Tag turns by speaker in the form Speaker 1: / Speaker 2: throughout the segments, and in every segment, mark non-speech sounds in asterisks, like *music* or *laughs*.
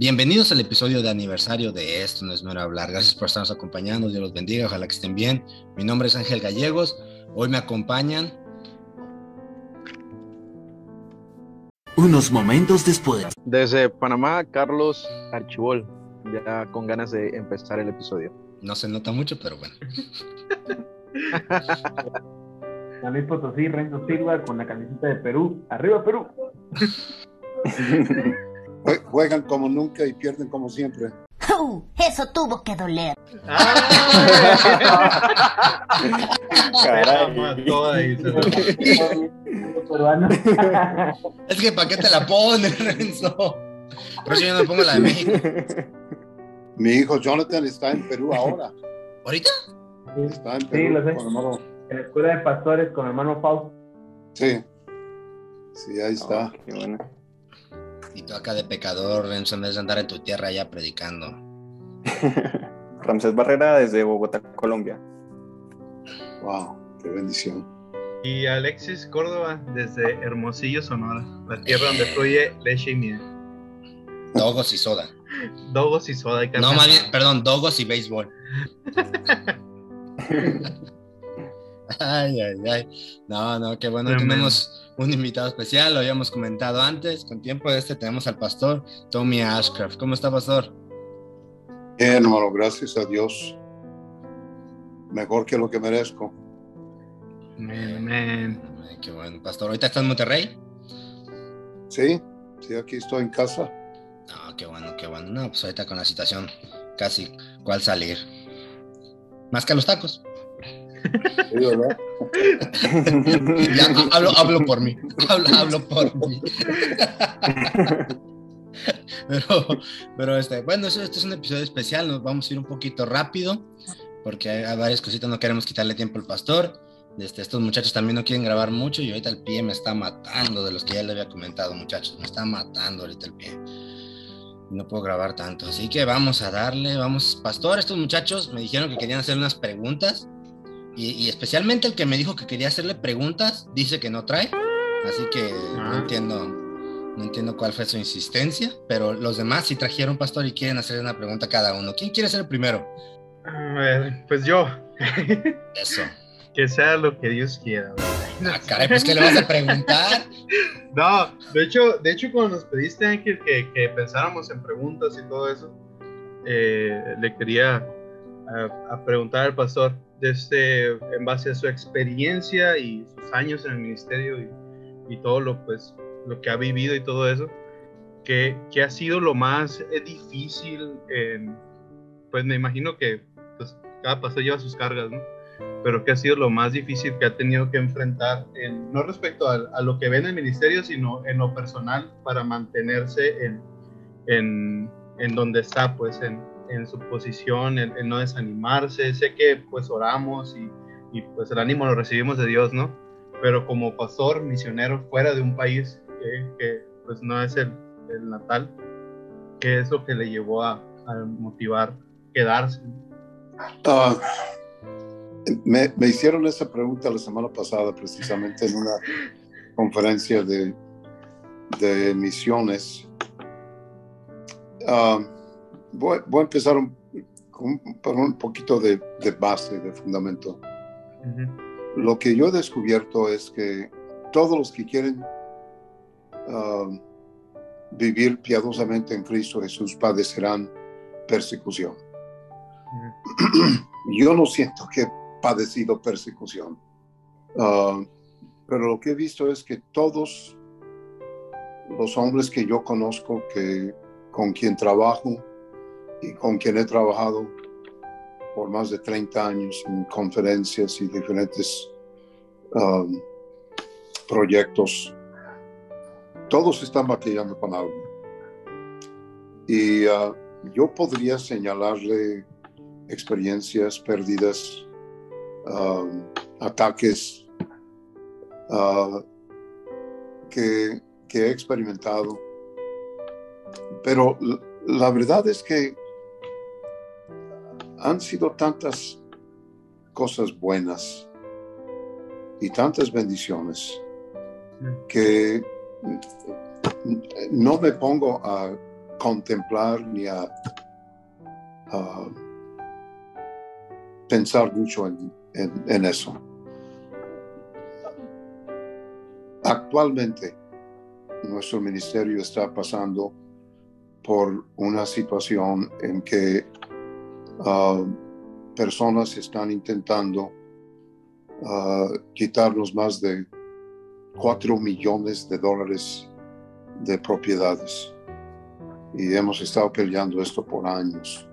Speaker 1: Bienvenidos al episodio de aniversario de Esto no es mero hablar. Gracias por estarnos acompañando. Dios los bendiga. Ojalá que estén bien. Mi nombre es Ángel Gallegos. Hoy me acompañan.
Speaker 2: Unos momentos después.
Speaker 3: Desde Panamá, Carlos Archibol. Ya con ganas de empezar el episodio.
Speaker 1: No se nota mucho, pero bueno. *laughs*
Speaker 4: San Luis Potosí, Renzo Silva con la camiseta de Perú. ¡Arriba, Perú! *laughs*
Speaker 5: Jue- Juegan como nunca y pierden como siempre.
Speaker 6: ¡Uh! Eso tuvo que doler.
Speaker 4: Peruano.
Speaker 1: Es que ¿para qué te la pones, Renzo? Por eso yo no me pongo la de México.
Speaker 5: Mi hijo Jonathan está en Perú ahora.
Speaker 1: ¿Ahorita?
Speaker 5: Está en
Speaker 4: Sí,
Speaker 5: Perú.
Speaker 4: lo sé.
Speaker 5: con hermano-
Speaker 4: En la escuela de pastores con hermano Fausto.
Speaker 5: Sí. Sí, ahí está.
Speaker 3: Qué bueno.
Speaker 1: Y tú acá de pecador, Renzo, en vez de andar en tu tierra ya predicando. *laughs*
Speaker 3: Ramsés Barrera desde Bogotá, Colombia.
Speaker 5: Wow, qué bendición.
Speaker 7: Y Alexis Córdoba desde Hermosillo, Sonora, la tierra donde fluye leche y miel.
Speaker 1: Dogos y soda. *laughs*
Speaker 7: Dogos y soda y
Speaker 1: No, más bien, perdón, dogos y béisbol. *laughs* Ay, ay, ay. No, no, qué bueno.
Speaker 7: Tremendo.
Speaker 1: Tenemos un invitado especial, lo habíamos comentado antes. Con tiempo de este tenemos al pastor Tommy Ashcraft. ¿Cómo está, pastor?
Speaker 5: Bien, hermano, gracias a Dios. Mejor que lo que merezco.
Speaker 7: Amén,
Speaker 1: qué bueno, pastor. ¿Ahorita está en Monterrey?
Speaker 5: Sí, sí, aquí estoy en casa.
Speaker 1: No, qué bueno, qué bueno. No, pues ahorita con la situación casi cuál salir. Más que a los tacos.
Speaker 5: Sí, *laughs* ¿verdad?
Speaker 1: Ya, ha- hablo, hablo por mí. Hablo, hablo por mí. *laughs* Pero, pero este, bueno, este es un episodio especial. Nos vamos a ir un poquito rápido porque hay varias cositas. No queremos quitarle tiempo al pastor. Este, estos muchachos también no quieren grabar mucho y ahorita el pie me está matando de los que ya le había comentado, muchachos. Me está matando ahorita el pie. No puedo grabar tanto. Así que vamos a darle, vamos. Pastor, estos muchachos me dijeron que querían hacer unas preguntas. Y, y especialmente el que me dijo que quería hacerle preguntas, dice que no trae. Así que no
Speaker 7: Ah.
Speaker 1: entiendo, no entiendo cuál fue su insistencia. Pero los demás sí trajeron, pastor, y quieren hacerle una pregunta a cada uno. ¿Quién quiere ser el primero?
Speaker 7: Pues yo.
Speaker 1: Eso. *laughs*
Speaker 7: que sea lo que Dios quiera.
Speaker 1: Ah, caray, pues ¿qué le vas a preguntar? *laughs*
Speaker 7: No, de hecho, de hecho cuando nos pediste, Ángel, que, que pensáramos en preguntas y todo eso, eh, le quería a, a preguntar al pastor, desde, en base a su experiencia y sus años en el ministerio y, y todo lo, pues, lo que ha vivido y todo eso, ¿qué, qué ha sido lo más eh, difícil? en- pues me imagino que pues, cada pastor lleva sus cargas, ¿no? pero ¿qué ha sido lo más difícil que ha tenido que enfrentar, en, no respecto a, a lo que ve en el ministerio, sino en lo personal para mantenerse en, en, en donde está, pues en, en su posición, en, en no desanimarse. Sé que pues oramos y, y, pues el ánimo lo recibimos de Dios, ¿no? Pero como pastor, misionero fuera de un país que, que, pues no es el, el natal, ¿qué es lo que le llevó a, a motivar quedarse?
Speaker 5: Ah, me, me hicieron esa pregunta la semana pasada, precisamente en una conferencia de, de misiones. Ah, voy, voy a empezar un- con, por un poquito de, de base, de fundamento. Lo que yo he descubierto es que todos los que quieren ah, vivir piadosamente en Cristo Jesús padecerán persecución. *clears throat* Yo no siento que he padecido persecución, Ah, pero lo que he visto es que todos los hombres que yo conozco, que, con quien trabajo y con quien he trabajado por más de 30 años en conferencias y diferentes um, proyectos, todos están batallando con algo. Y uh, yo podría señalarle experiencias, pérdidas, um, ataques uh, que, he experimentado. Pero la verdad es que han sido tantas cosas buenas y tantas bendiciones que no me pongo a contemplar ni a, pensar mucho en eso. Actualmente, nuestro ministerio está pasando por una situación en que ah, personas están intentando ah, quitarnos más de 4 millones de dólares de propiedades. Y hemos estado peleando esto por años.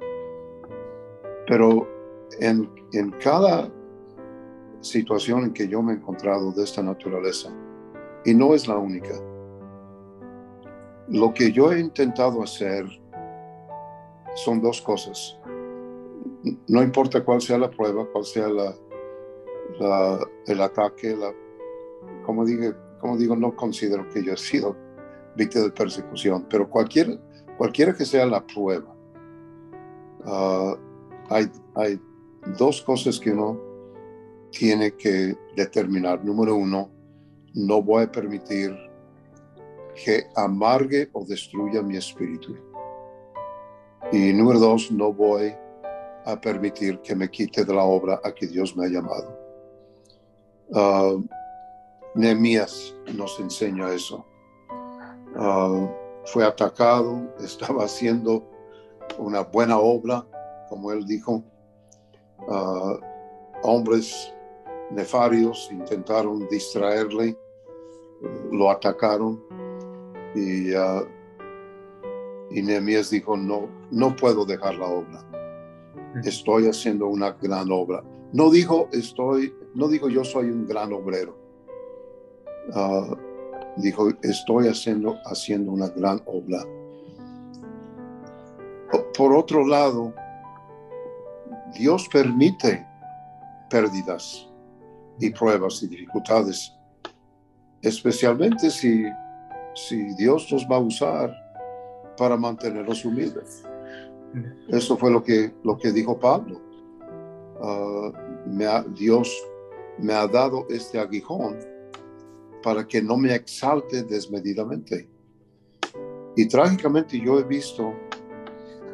Speaker 5: Pero en, en cada situación en que yo me he encontrado de esta naturaleza, y no es la única, lo que yo he intentado hacer son dos cosas. No importa cuál sea la prueba, cuál sea el ataque, la, como, digo, como digo, no considero que yo he sido víctima de persecución, pero cualquier, cualquiera que sea la prueba, ah, hay, hay dos cosas que uno tiene que determinar. Número uno, no voy a permitir que amargue o destruya mi espíritu. Y número dos, no voy a permitir que me quite de la obra a que Dios me ha llamado. Ah, Nehemías nos enseña eso. Ah, fue atacado, *laughs* estaba haciendo una buena obra, como él dijo. Ah, hombres nefarios intentaron distraerle, lo atacaron y, y Nehemías dijo, no, no puedo dejar la obra. Estoy haciendo una gran obra. No dijo, estoy, no dijo yo soy un gran obrero. Ah, dijo, estoy haciendo, haciendo una gran obra. Por otro lado, Dios permite pérdidas y pruebas y dificultades, especialmente si, si Dios nos va a usar para mantenernos humildes. Eso fue lo que, lo que dijo Pablo. Ah, me ha- Dios me ha dado este aguijón para que no me exalte desmedidamente. Y trágicamente yo he visto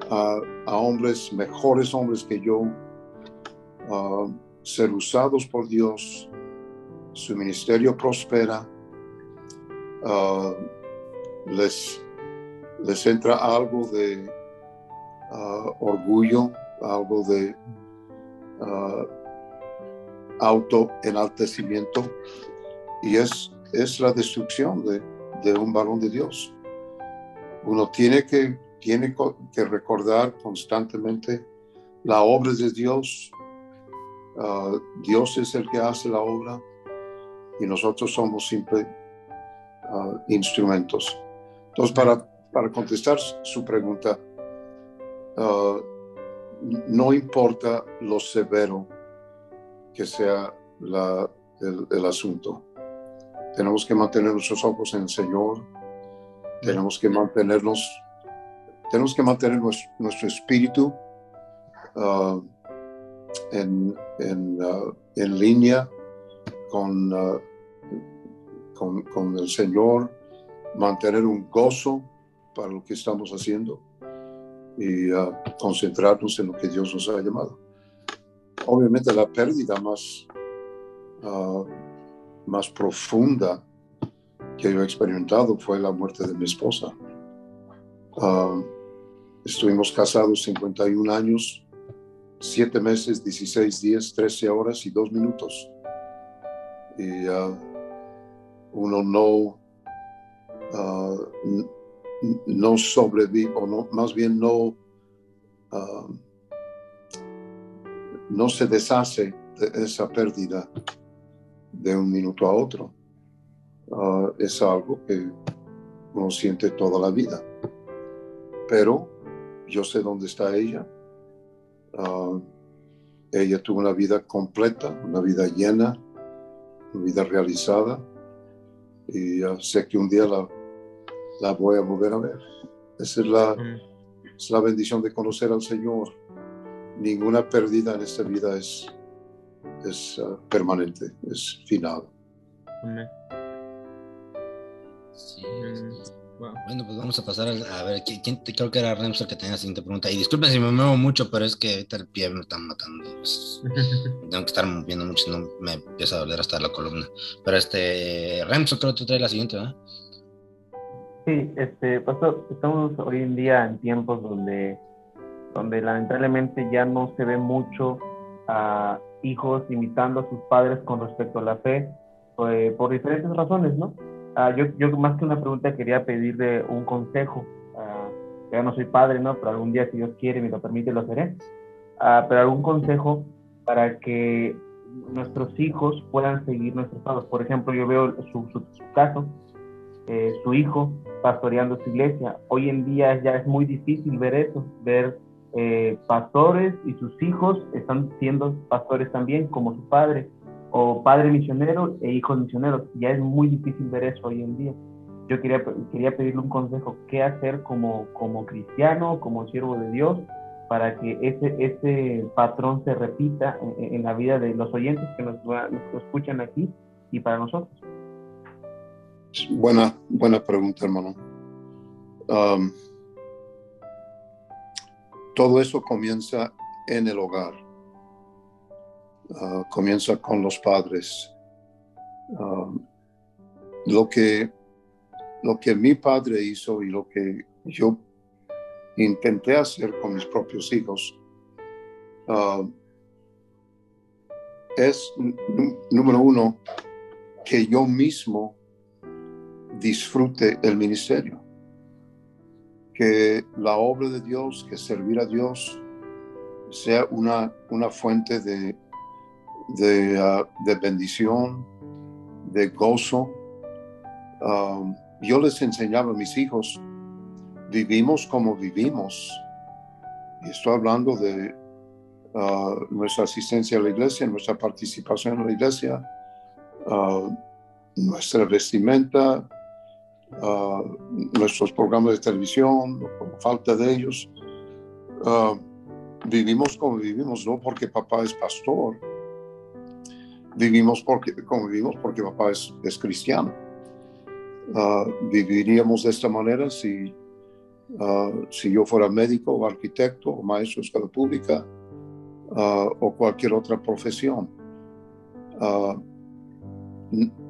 Speaker 5: a, hombres, mejores hombres que yo, ah, ser usados por Dios, su ministerio prospera, ah, les, les entra algo de ah, orgullo, algo de ah, autoenaltecimiento y es, es la destrucción de, un varón de Dios. Uno tiene que, tiene que recordar constantemente la obra de Dios. Ah, Dios es el que hace la obra y nosotros somos simples instrumentos. Entonces, para, para contestar su pregunta, ah, no importa lo severo que sea el, asunto. Tenemos que mantener nuestros ojos en el Señor. Tenemos que mantenernos, tenemos que mantener nuestro, espíritu ah, ah, en línea con, con el Señor, mantener un gozo para lo que estamos haciendo y ah, concentrarnos en lo que Dios nos ha llamado. Obviamente la pérdida más, ah, más profunda que yo he experimentado fue la muerte de mi esposa. Ah, estuvimos casados 51 años, 7 meses, 16 días, 13 horas y 2 minutos. Y ah, uno no, no sobrevive, o no, más bien no, ah, no se deshace de esa pérdida de un minuto a otro. Ah, es algo que uno siente toda la vida. Pero yo sé dónde está ella. Ah, ella tuvo una vida completa, una vida llena, una vida realizada. Y uh, sé que un día la, la voy a volver a ver. Esa es la, es la bendición de conocer al Señor. Ninguna pérdida en esta vida es, es uh, permanente, es final.
Speaker 1: Sí.
Speaker 7: Mm, wow.
Speaker 1: Bueno, pues vamos a pasar a, a ver, ¿quién, creo que era Remster que tenía la siguiente pregunta. Y disculpen si me muevo mucho, pero es que ahorita el pie me está matando. pues, *laughs* tengo que estar moviendo mucho, no me empieza a doler hasta la columna. Pero este, Remster, creo que tú traes la siguiente, ¿verdad?
Speaker 4: Sí, este, pastor, estamos hoy en día en tiempos donde, donde lamentablemente ya no se ve mucho a hijos imitando a sus padres con respecto a la fe, eh, por diferentes razones, ¿no? Ah, yo, yo más que una pregunta quería pedirle un consejo. Ah, yo no soy padre, ¿no? Pero algún día, si Dios quiere me lo permite, lo seré. Ah, pero algún consejo para que nuestros hijos puedan seguir nuestros pasos. Por ejemplo, yo veo su, su, su caso, eh, su hijo pastoreando su iglesia. Hoy en día ya es muy difícil ver eso, ver eh, pastores y sus hijos están siendo pastores también, como su padre, o padre misionero e hijos misioneros. Ya es muy difícil ver eso hoy en día. Yo quería, quería pedirle un consejo, qué hacer como, como cristiano, como siervo de Dios, para que ese, ese patrón se repita en, la vida de los oyentes que nos escuchan aquí y para nosotros.
Speaker 5: Buena, buena pregunta, hermano. Todo eso comienza en el hogar. Uh, comienza con los padres. Lo que lo que mi padre hizo y lo que yo intenté hacer con mis propios hijos es número uno que yo mismo disfrute el ministerio, que la obra de Dios, que servir a Dios sea una, una fuente de, de, uh, de bendición, de gozo. Um, yo les enseñaba a mis hijos, vivimos como vivimos. Y estoy hablando de uh, nuestra asistencia a la iglesia, nuestra participación en la iglesia, uh, nuestra vestimenta, nuestros programas de televisión, por falta de ellos. vivimos como vivimos, no porque papá es pastor, vivimos porque, como vivimos porque papá es, cristiano. Uh, viviríamos de esta manera si, uh, si yo fuera médico o arquitecto o maestro de escuela pública o cualquier otra profesión.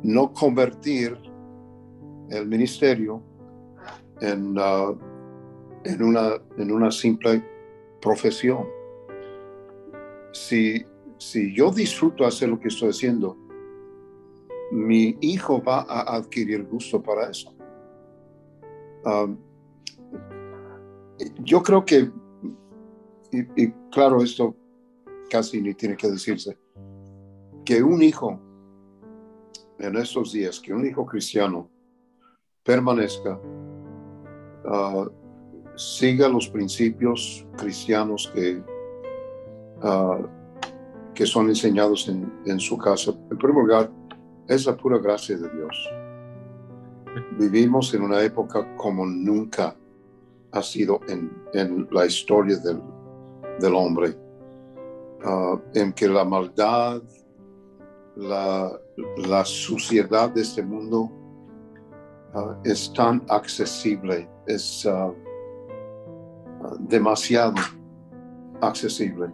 Speaker 5: no convertir el ministerio en, en, una, en una simple profesión. Si, si yo disfruto hacer lo que estoy haciendo, mi hijo va a adquirir gusto para eso. Um, yo creo que, y, y, claro, esto casi ni tiene que decirse, que un hijo en estos días, que un hijo cristiano permanezca, uh, siga los principios cristianos que, uh, que son enseñados en, en su casa. En primer lugar, es la pura gracia de Dios. Vivimos en una época como nunca ha sido en, en la historia del, del hombre, uh, en que la maldad, la, la, suciedad de este mundo uh, es tan accesible, es uh, demasiado accesible.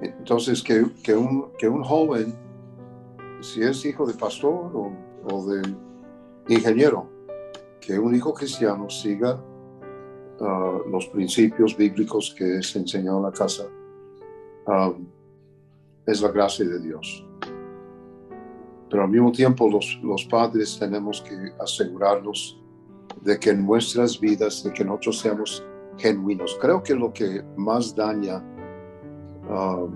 Speaker 5: Entonces, que, que, un, que un joven si es hijo de pastor o, de ingeniero, que un hijo cristiano siga uh, los principios bíblicos que se enseñó en la casa, um, es la gracia de Dios. Pero al mismo tiempo los, los padres tenemos que asegurarnos de que en nuestras vidas, de que nosotros seamos genuinos. Creo que lo que más daña uh,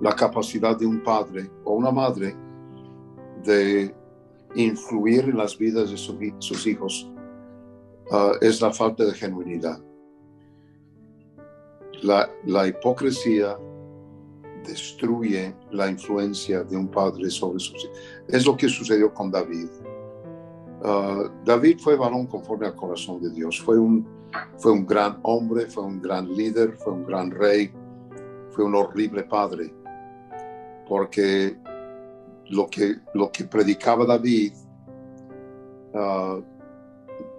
Speaker 5: la capacidad de un padre o una madre de influir en las vidas de su, sus hijos uh, es la falta de genuinidad. la, la hipocresía destruye la influencia de un padre sobre sus hijos. Es lo que sucedió con David. Uh, David fue varón conforme al corazón de Dios. Fue un, fue un gran hombre, fue un gran líder, fue un gran rey, fue un horrible padre. Porque lo que, lo que predicaba David uh,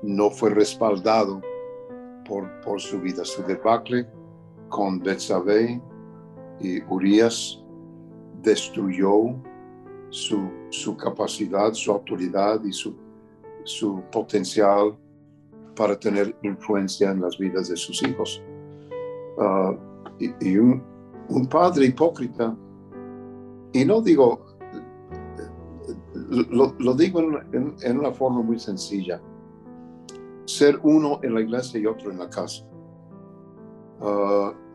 Speaker 5: no fue respaldado por, por su vida. Su debacle con Betsabé y Urias destruyó su, su, capacidad, su autoridad y su, su potencial para tener influencia en las vidas de sus hijos. Uh, y, un, un, padre hipócrita, y no digo, lo, lo digo en, una forma muy sencilla, ser uno en la iglesia y otro en la casa. Uh,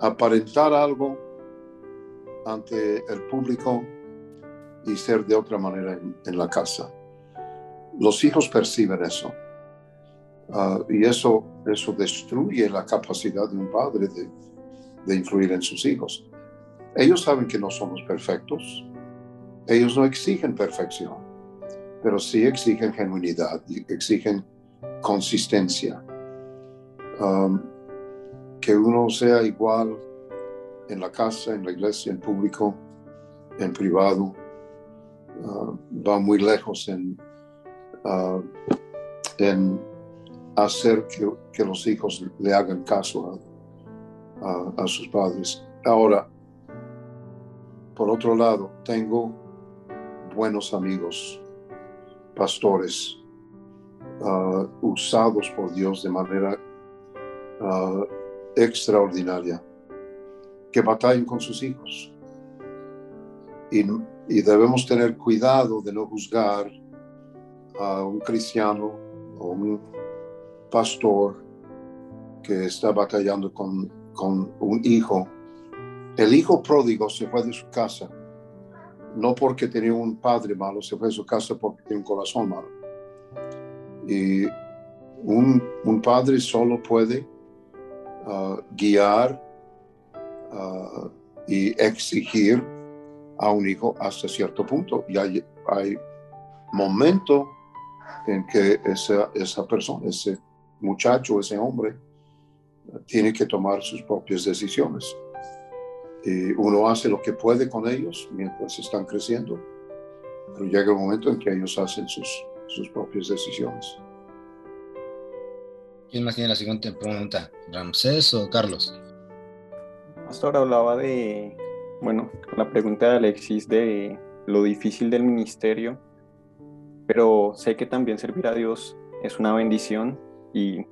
Speaker 5: aparentar algo ante el público y ser de otra manera en, la casa. Los hijos perciben eso. Ah, y eso, eso destruye la capacidad de un padre de, de influir en sus hijos. Ellos saben que no somos perfectos. Ellos no exigen perfección, pero sí exigen genuinidad, exigen consistencia. Um, que uno sea igual en la casa, en la iglesia, en público, en privado, uh, va muy lejos en, uh, en hacer que, que, los hijos le hagan caso a, a, sus padres. Ahora, por otro lado, tengo buenos amigos, pastores, uh, usados por Dios de manera extraordinaria que batallen con sus hijos. Y, y, debemos tener cuidado de no juzgar a un cristiano o un pastor que está batallando con, con un hijo. El hijo pródigo se fue de su casa, no porque tenía un padre malo, se fue de su casa porque tenía un corazón malo. Y un, un padre solo puede guiar y exigir a un hijo hasta cierto punto. Y hay, hay momento en que esa, esa persona, ese muchacho, ese hombre, tiene que tomar sus propias decisiones. Y uno hace lo que puede con ellos mientras están creciendo, pero llega el momento en que ellos hacen sus, sus propias decisiones.
Speaker 1: ¿Quién más tiene la siguiente pregunta? ¿Ramsés o Carlos?
Speaker 8: Pastor hablaba de, bueno, la pregunta de Alexis de lo difícil del ministerio, pero sé que también servir a Dios es una bendición y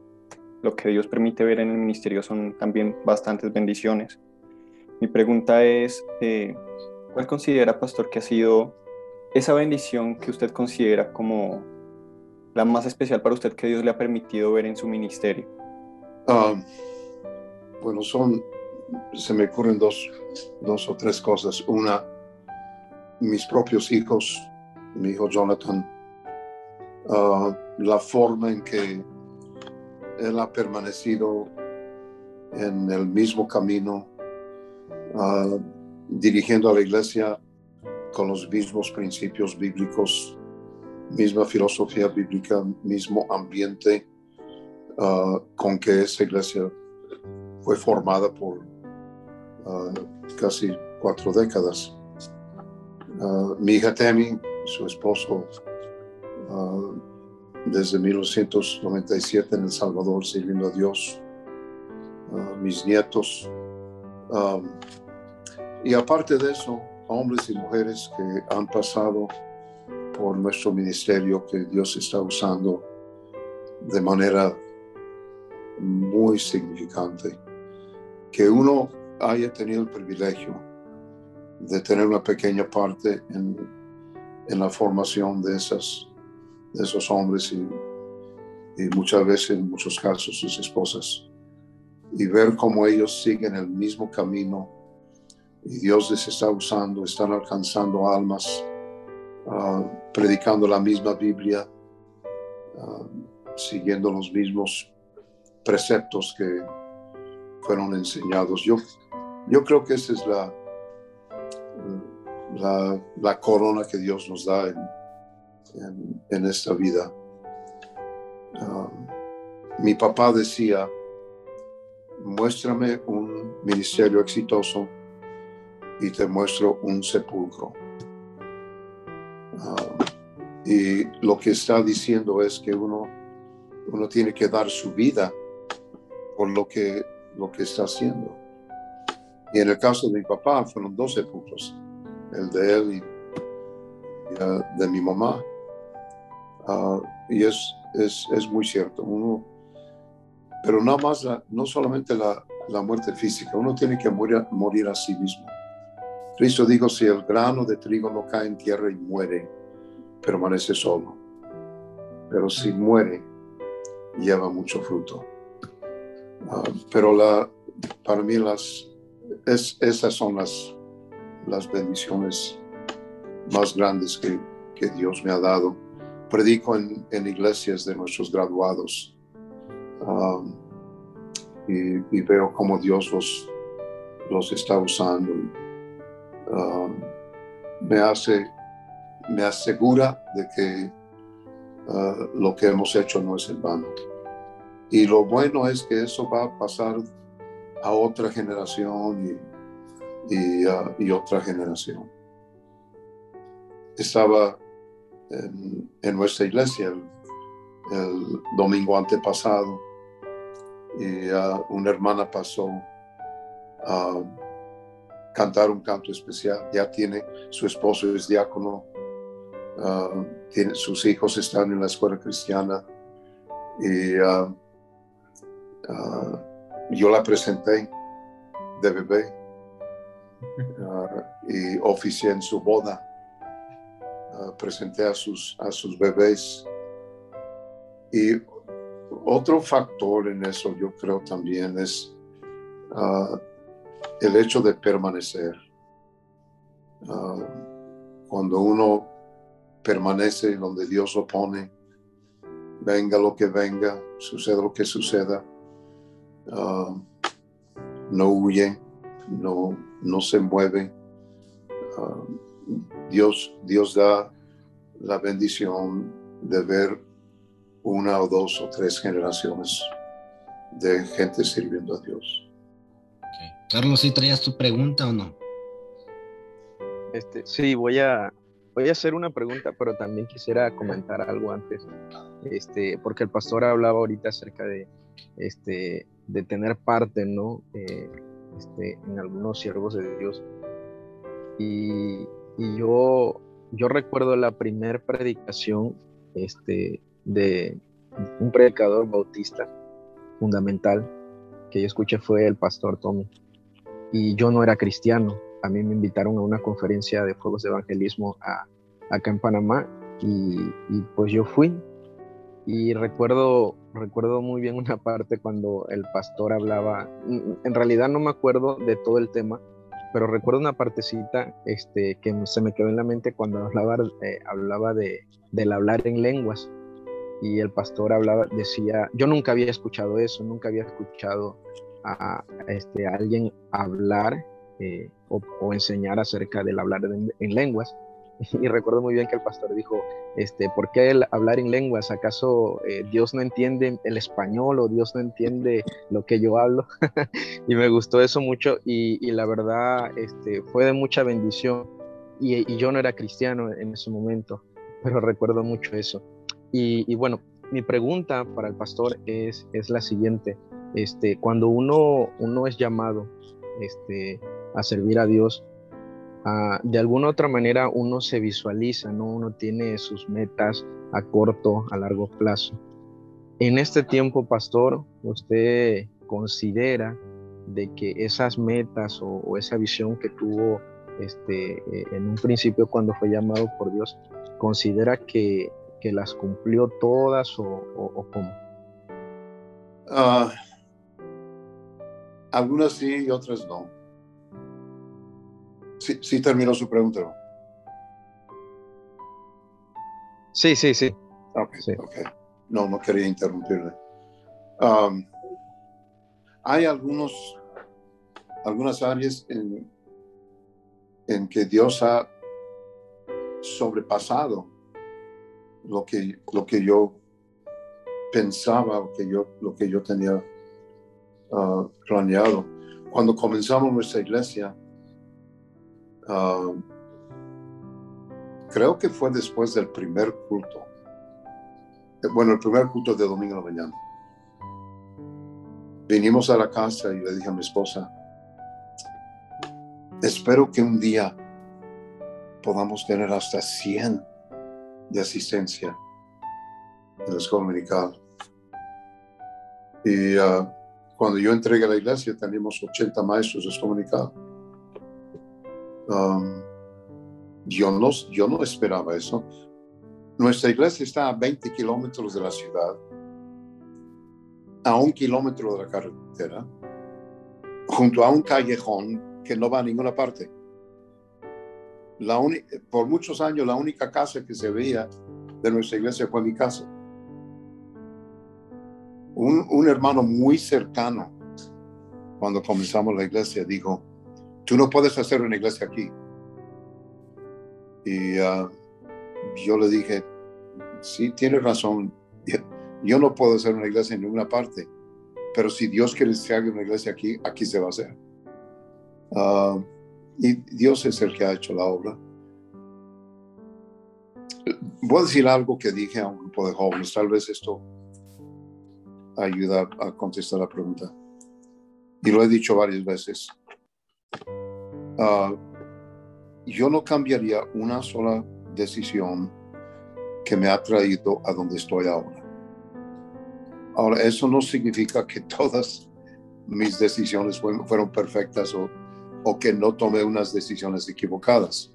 Speaker 8: lo que Dios permite ver en el ministerio son también bastantes bendiciones. Mi pregunta es, eh, ¿cuál considera, pastor, que ha sido esa bendición que usted considera como la más especial para usted que Dios le ha permitido ver en su ministerio?
Speaker 5: Ah, bueno, son, se me ocurren dos, dos o tres cosas. Una, mis propios hijos, mi hijo Jonathan, ah, la forma en que él ha permanecido en el mismo camino, uh, dirigiendo a la iglesia con los mismos principios bíblicos misma filosofía bíblica, mismo ambiente uh, con que esa iglesia fue formada por uh, casi cuatro décadas. Uh, mi hija Temi, su esposo, desde 1997 en El Salvador sirviendo a Dios, mis nietos. Um, y aparte de eso, hombres y mujeres que han pasado por nuestro ministerio que Dios está usando de manera muy significante. Que uno haya tenido el privilegio de tener una pequeña parte en, en la formación de, esas, de esos hombres y, y muchas veces, en muchos casos, sus esposas. Y ver cómo ellos siguen el mismo camino y Dios les está usando, están alcanzando almas Ah, predicando la misma Biblia, ah, siguiendo los mismos preceptos que, fueron enseñados. Yo, yo creo que esa es la, la, corona que Dios nos da en, en, esta vida. Ah, mi papá decía, muéstrame un ministerio exitoso y te muestro un sepulcro. Ah, y lo que está diciendo es que uno, uno tiene que dar su vida por lo que, lo que está haciendo. Y en el caso de mi papá fueron dos sepulcros, el de él y, de mi mamá. Ah, y es, es, es, muy cierto. Pero nada más, no solamente la, la, muerte física, uno tiene que morir a sí mismo. Cristo dijo, si el grano de trigo no cae en tierra y muere, permanece solo. Pero si muere, lleva mucho fruto. Uh, pero la, para mí las, es, esas son las, las bendiciones más grandes que, que Dios me ha dado. Predico en, en iglesias de nuestros graduados um, y, veo cómo Dios los, los está usando. Um, me hace me asegura de que uh, lo que hemos hecho no es en vano. Y lo bueno es que eso va a pasar a otra generación y, y, y otra generación. Estaba en, nuestra iglesia el, domingo antepasado y uh, una hermana pasó a cantar un canto especial. Ya tiene, su esposo es diácono Uh, tiene, sus hijos están en la escuela cristiana y uh, uh, yo la presenté de bebé y oficié en su boda. presenté a sus, a sus bebés. Y otro factor en eso yo creo también es el hecho de permanecer. cuando uno permanece donde Dios lo pone, venga lo que venga, suceda lo que suceda, uh, no huye, no, no se mueve. Uh, Dios, Dios da la bendición de ver una o dos o tres generaciones de gente sirviendo a Dios.
Speaker 1: Okay. Carlos, ¿sí traías tu pregunta o no?
Speaker 3: Este, sí, voy a, voy a hacer una pregunta, pero también quisiera comentar algo antes, este, porque el pastor hablaba ahorita acerca de, este, de tener parte, ¿no? Eh, este, en algunos siervos de Dios. Y, y yo, yo recuerdo la primera predicación este, de un predicador bautista fundamental que yo escuché fue el pastor Tommy. Y yo no era cristiano, a mí me invitaron a una conferencia de fuegos de evangelismo a, acá en Panamá y, pues yo fui. Y recuerdo, recuerdo muy bien una parte cuando el pastor hablaba, en realidad no me acuerdo de todo el tema, pero recuerdo una partecita este, que se me quedó en la mente cuando hablaba, eh, hablaba de, del hablar en lenguas. Y el pastor hablaba, decía, yo nunca había escuchado eso, nunca había escuchado a, este, alguien hablar eh, o, enseñar acerca del hablar en, lenguas. *laughs* Y recuerdo muy bien que el pastor dijo, este, ¿por qué el hablar en lenguas? ¿Acaso eh, Dios no entiende el español o Dios no entiende lo que yo hablo? *laughs* y me gustó eso mucho y, la verdad este, fue de mucha bendición. Y, y, yo no era cristiano en ese momento, pero recuerdo mucho eso. Y, y bueno, mi pregunta para el pastor es, es la siguiente. Este, cuando uno, uno es llamado este, a servir a Dios, uh, de alguna otra manera uno se visualiza, ¿no? Uno tiene sus metas a corto, a largo plazo. En este tiempo, pastor, usted considera de que esas metas o, esa visión que tuvo este, eh, en un principio cuando fue llamado por Dios, considera que, que las cumplió todas o, o, cómo?
Speaker 5: Uh, algunas sí y otras no. Sí, sí terminó su pregunta.
Speaker 3: Sí, sí, sí.
Speaker 5: Okay, sí. ok. No, no quería interrumpirle. Um, hay algunos, algunas áreas en, en que Dios ha sobrepasado lo que, lo que yo pensaba, lo que yo, lo que yo tenía ah, planeado. Cuando comenzamos nuestra iglesia, ah, creo que fue después del primer culto. Eh, bueno, el primer culto de domingo en la mañana. Vinimos a la casa y le dije a mi esposa, espero que un día podamos tener hasta 100 de asistencia en la escuela dominical. Y ah, cuando yo entregué a la iglesia teníamos 80 maestros de escuela dominical. Um, yo, no, yo no esperaba eso. Nuestra iglesia está a 20 kilómetros de la ciudad, a un kilómetro de la carretera, junto a un callejón que no va a ninguna parte la por muchos años la única casa que se veía de nuestra iglesia fue mi casa. Un, un hermano muy cercano, cuando comenzamos la iglesia, dijo, tú no puedes hacer una iglesia aquí. Y ah, yo le dije, sí, tiene razón, *laughs* yo no puedo hacer una iglesia en ninguna parte, pero si Dios quiere que haga una iglesia aquí, aquí se va a hacer. Ah, y Dios es el que ha hecho la obra. Voy a decir algo que dije a un grupo de jóvenes, tal vez esto ayuda a contestar la pregunta. Y lo he dicho varias veces. Ah, yo no cambiaría una sola decisión que me ha traído a donde estoy ahora. Ahora, eso no significa que todas mis decisiones fueron perfectas o o que no tomé unas decisiones equivocadas.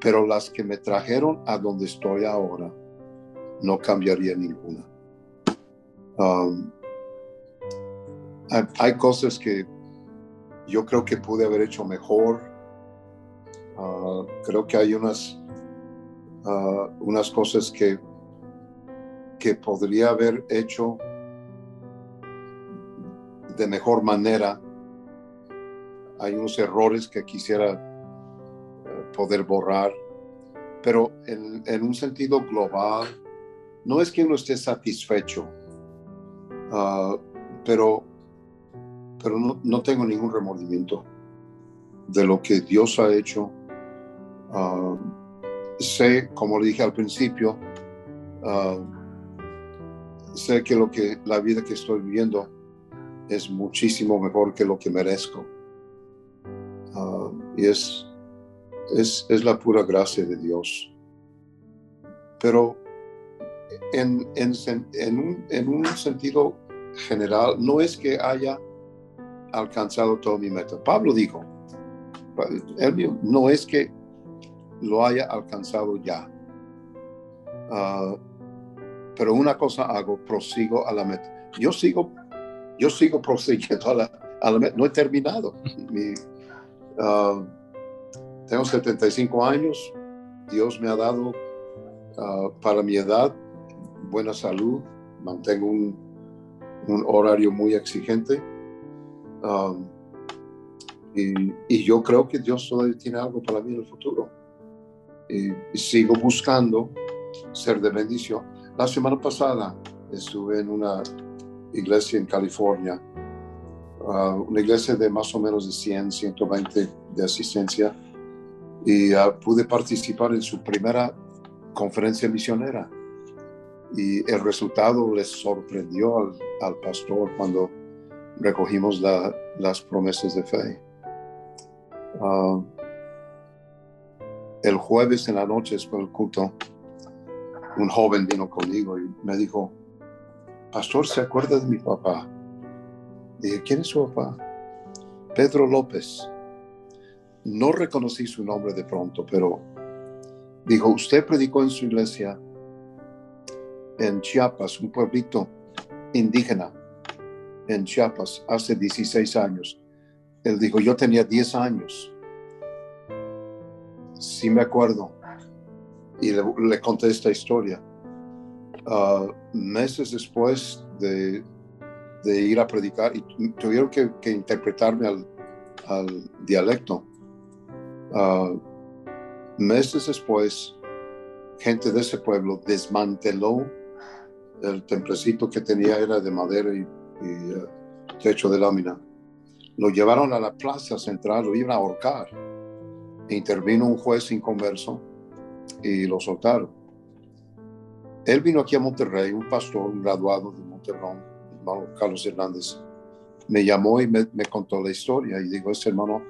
Speaker 5: Pero las que me trajeron a donde estoy ahora, no cambiaría ninguna. Um, hay, cosas que yo creo que pude haber hecho mejor. Uh, creo que hay unas, uh, unas cosas que, que podría haber hecho de mejor manera hay unos errores que quisiera eh, poder borrar, pero en, un sentido global, no es que uno esté satisfecho, ah, pero, pero no, tengo ningún remordimiento de lo que Dios ha hecho. Ah, sé, como le dije al principio, ah, sé que lo que la vida que estoy viviendo es muchísimo mejor que lo que merezco. Y es, es, la pura gracia de Dios. Pero en, un, en un sentido general, no es que haya alcanzado todo mi meta. Pablo dijo, no es que lo haya alcanzado ya. Ah, pero una cosa hago, prosigo a la meta. Yo sigo, yo sigo prosiguiendo a la, a la meta. No he terminado. Mi, Ah, tengo 75 años. Dios me ha dado ah, para mi edad buena salud. Mantengo un, un horario muy exigente. Ah, y, y, yo creo que Dios todavía tiene algo para mí en el futuro. Y, sigo buscando ser de bendición. La semana pasada estuve en una iglesia en California una iglesia de más o menos de 100, 120 de asistencia y ah, pude participar en su primera conferencia misionera. Y el resultado les sorprendió al, pastor cuando recogimos las promesas de fe. Ah, el jueves en la noche después del culto, un joven vino conmigo y me dijo, Pastor, ¿se acuerda de mi papá? Dije, ¿quién es su papá? Pedro López. No reconocí su nombre de pronto, pero dijo, usted predicó en su iglesia en Chiapas, un pueblito indígena en Chiapas, hace 16 años. Él dijo, yo tenía 10 años. Sí me acuerdo. Y le, conté esta historia. Ah, meses después de ir a predicar y tuvieron que, interpretarme al, al dialecto. Ah, meses después, gente de ese pueblo desmanteló el templecito que tenía, era de madera y, y, eh, techo de lámina. Lo llevaron a la plaza central, lo iban a ahorcar. Intervino un juez inconverso y lo soltaron. Él vino aquí a Monterrey, un pastor, un graduado de Monterrey, hermano Carlos Hernández, me llamó y me, me contó la historia y dijo, este hermano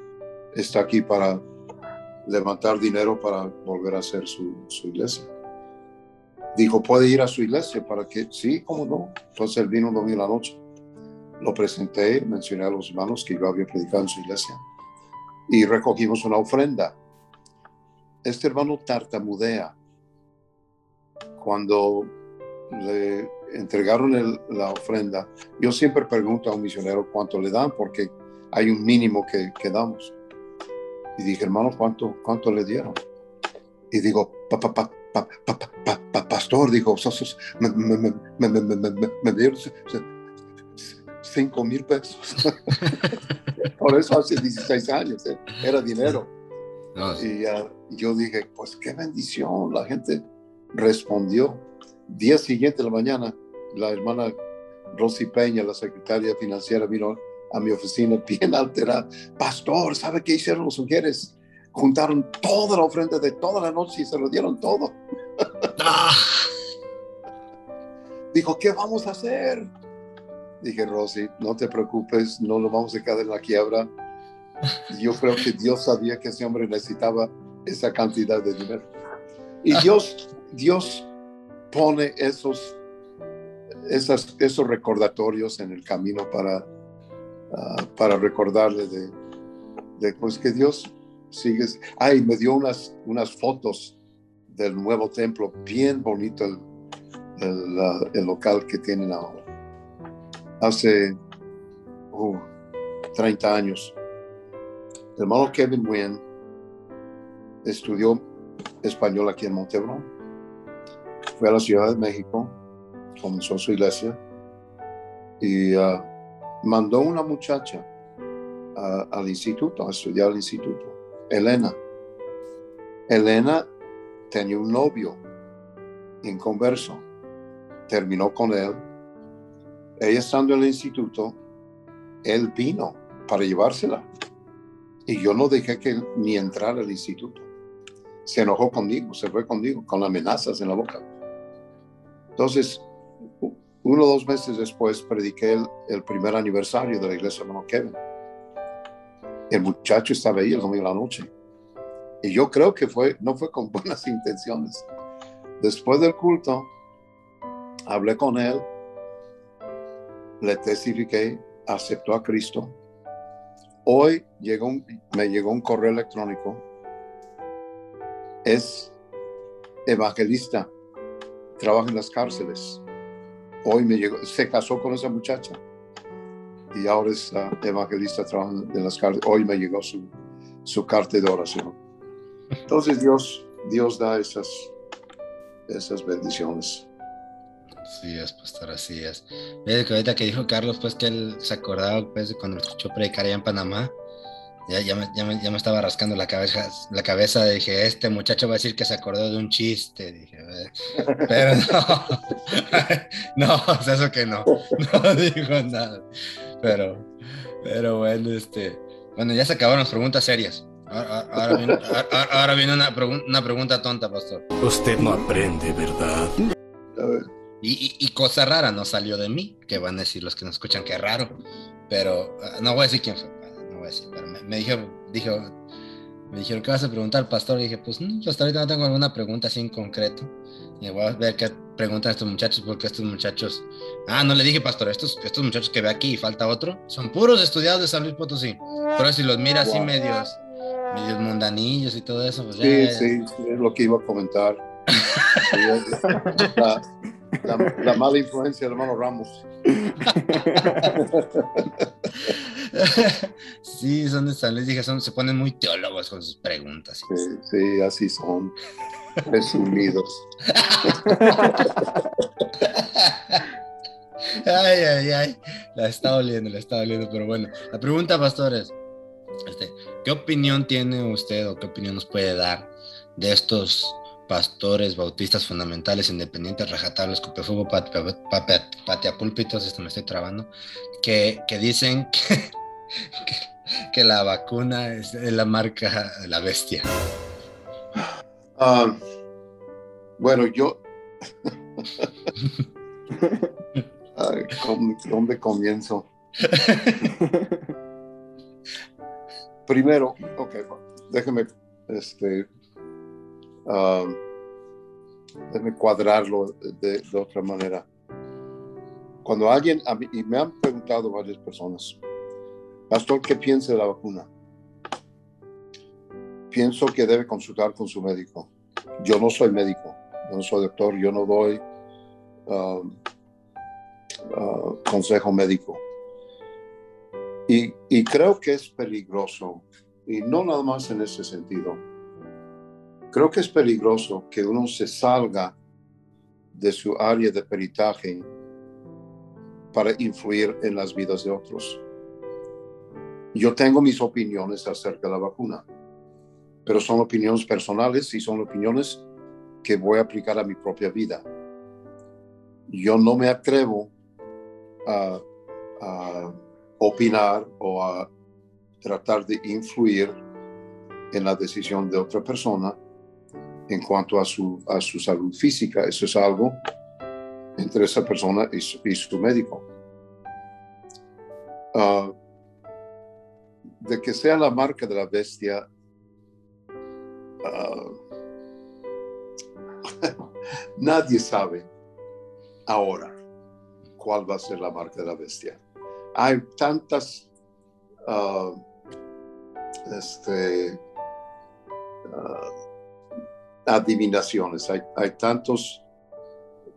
Speaker 5: está aquí para levantar dinero para volver a hacer su, su iglesia. Dijo, ¿puede ir a su iglesia para que? Sí, cómo no. Entonces él vino un domingo en la noche lo presenté, mencioné a los hermanos que yo había predicado en su iglesia y recogimos una ofrenda. Este hermano tartamudea. Cuando le entregaron el, la ofrenda, yo siempre pregunto a un misionero cuánto le dan porque hay un mínimo que, que damos. Y dije, hermano, ¿cuánto, cuánto le dieron? Y digo, papá, papá. Pa, pa, pa, pastor, dijo, me, me, me, me, dieron c- c- cinco mil pesos. *laughs* Por eso hace 16 años, ¿eh? era dinero.
Speaker 1: No,
Speaker 5: Y ah, yo dije, pues qué bendición. La gente respondió. Día siguiente de la mañana, la hermana Rosy Peña, la secretaria financiera, vino a mi oficina bien alterada. Pastor, ¿sabe qué hicieron los mujeres? Juntaron toda la ofrenda de toda la noche y se lo dieron todo.
Speaker 1: Ah,
Speaker 5: Dijo, ¿qué vamos a hacer? Dije, Rosy, no te preocupes, no lo vamos a quedar en la quiebra. Yo creo que Dios sabía que ese hombre necesitaba esa cantidad de dinero. Y Dios, Dios pone esos, esas, esos recordatorios en el camino para, ah, para recordarle de, de, pues que Dios sigue. Ay, me dio unas, unas fotos del nuevo templo, bien bonito el, el, el local que tienen ahora. Hace uh, 30 años. El hermano Kevin Wynn estudió español aquí en Montebron. Fue a la Ciudad de México, comenzó su iglesia y ah, mandó una muchacha al instituto, a estudiar al instituto, Elena. Elena tenía un novio inconverso, terminó con él. Ella estando en el instituto, él vino para llevársela. Y yo no dejé que ni entrar al instituto. Se enojó conmigo, se fue conmigo, con amenazas en la boca. Entonces, uno o dos meses después, prediqué el, primer aniversario de la iglesia hermano Kevin. El muchacho estaba ahí el domingo de la noche. Y yo creo que fue, no fue con *laughs* buenas intenciones. Después del culto, hablé con él, le testifiqué, aceptó a Cristo. Hoy llegó un- me llegó un correo electrónico. Es evangelista, trabaja en las cárceles. Hoy me llegó, se casó con esa muchacha y ahora es ah, evangelista, trabaja en las cárceles. Hoy me llegó su, su carta de oración. Entonces Dios, Dios da esas, esas bendiciones.
Speaker 1: Así es, pastor, así es. Ve que ahorita que dijo Carlos, pues que él se acordaba pues, de cuando escuchó predicar allá en Panamá. Ya, ya, me, ya, me, ya me estaba rascando la cabeza, la cabeza. Dije, este muchacho va a decir que se acordó de un chiste. Dije, pero no, *laughs* no, o sea, eso que no, no *laughs* dijo nada. Pero, pero bueno, este, bueno, ya se acabaron las preguntas serias. Ahora, ahora- ahora viene, ahora- ahora viene una, pregun- una pregunta tonta, pastor.
Speaker 9: Usted no aprende, ¿verdad?
Speaker 5: A ver,
Speaker 1: Y, y- y cosa rara no salió de mí, que van a decir los que nos escuchan que raro, pero ah, no voy a decir quién fue, no voy a decir, pero me, me dijeron, dijo, me dijeron, ¿qué vas a preguntar, pastor? Y dije, pues no, yo hasta ahorita no tengo alguna pregunta así en concreto, y voy a ver qué preguntan estos muchachos, porque estos muchachos, ah, no le dije, pastor, estos, estos muchachos que ve aquí y falta otro, son puros estudiados de San Luis Potosí, pero si los mira así
Speaker 5: Wow.
Speaker 1: medios, medios mundanillos y todo eso, pues
Speaker 5: Sí,
Speaker 1: ya-
Speaker 5: sí, sí, es lo que iba a comentar. La, la- la mala influencia del hermano Ramos.
Speaker 1: sí, son de San Luis, dije, son, se ponen muy teólogos con sus preguntas.
Speaker 5: Sí, sí, así son. Presumidos.
Speaker 1: Ay, ay, ay. La está oliendo, la está oliendo, pero bueno. La pregunta, pastores, este, ¿qué opinión tiene usted o qué opinión nos puede dar de estos pastores bautistas fundamentales, independientes, rajatables, copefuego, patea púlpitos, esto me estoy trabando, que, que dicen que, *laughs* que, que, la vacuna es la marca de la bestia?
Speaker 5: Ah, bueno, yo... *laughs* Ay, ¿cómo- ¿Dónde comienzo? *laughs* Primero, ok, déjeme, este, ah, déjeme cuadrarlo de, otra manera. Cuando alguien, a mí- y me han preguntado varias personas, Pastor, ¿qué piensa de la vacuna? Pienso que debe consultar con su médico. Yo no soy médico, yo no soy doctor, yo no doy ah, ah, consejo médico. Y, y creo que es peligroso, y no nada más en ese sentido. Creo que es peligroso que uno se salga de su área de peritaje para influir en las vidas de otros. Yo tengo mis opiniones acerca de la vacuna, pero son opiniones personales y son opiniones que voy a aplicar a mi propia vida. Yo no me atrevo a, a opinar o a tratar de influir en la decisión de otra persona en cuanto a su, a su salud física. Eso es algo entre esa persona y su, y su médico. Ah, de que sea la marca de la bestia, ah, *laughs* nadie sabe ahora cuál va a ser la marca de la bestia. Hay tantas ah, este, adivinaciones, hay, hay tantos,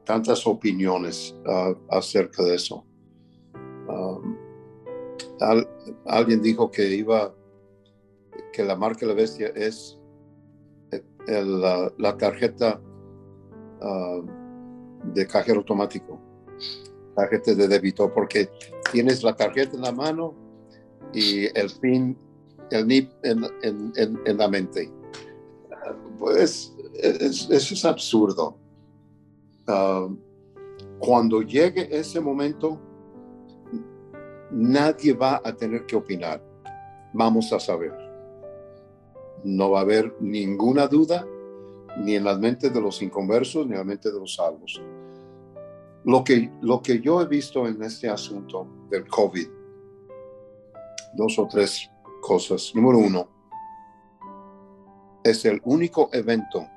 Speaker 5: tantas opiniones ah, acerca de eso. Al- alguien dijo que iba, que la marca de la bestia es el- la, tarjeta ah, de cajero automático, tarjeta de débito, porque tienes la tarjeta en la mano y el PIN, el NIP en, en- en- en la mente. Ah, Pues es- eso es absurdo. Ah, cuando llegue ese momento, nadie va a tener que opinar. Vamos a saber. No va a haber ninguna duda, ni en las mentes de los inconversos, ni en la mente de los salvos. Lo que, lo que yo he visto en este asunto del COVID, dos o tres cosas. Número uno, es el único evento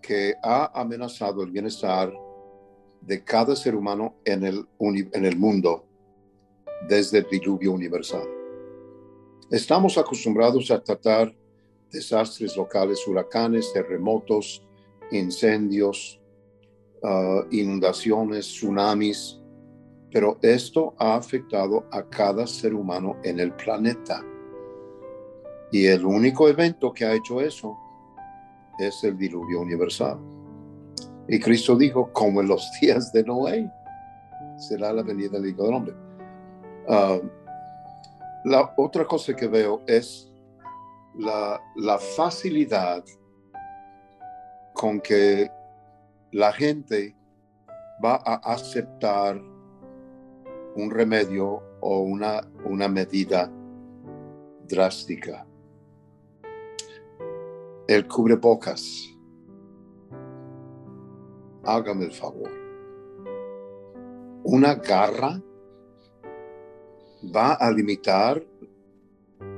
Speaker 5: que ha amenazado el bienestar de cada ser humano en el, en el mundo desde el diluvio universal. Estamos acostumbrados a tratar desastres locales, huracanes, terremotos, incendios, ah, inundaciones, tsunamis, pero esto ha afectado a cada ser humano en el planeta. Y el único evento que ha hecho eso es el diluvio universal. Y Cristo dijo, como en los *laughs* días de Noé, será la venida del Hijo del Hombre. Ah, la otra cosa que veo es la, facilidad con que la gente va a aceptar un remedio o una medida drástica. El cubrebocas. Hágame el favor. Una garra va a limitar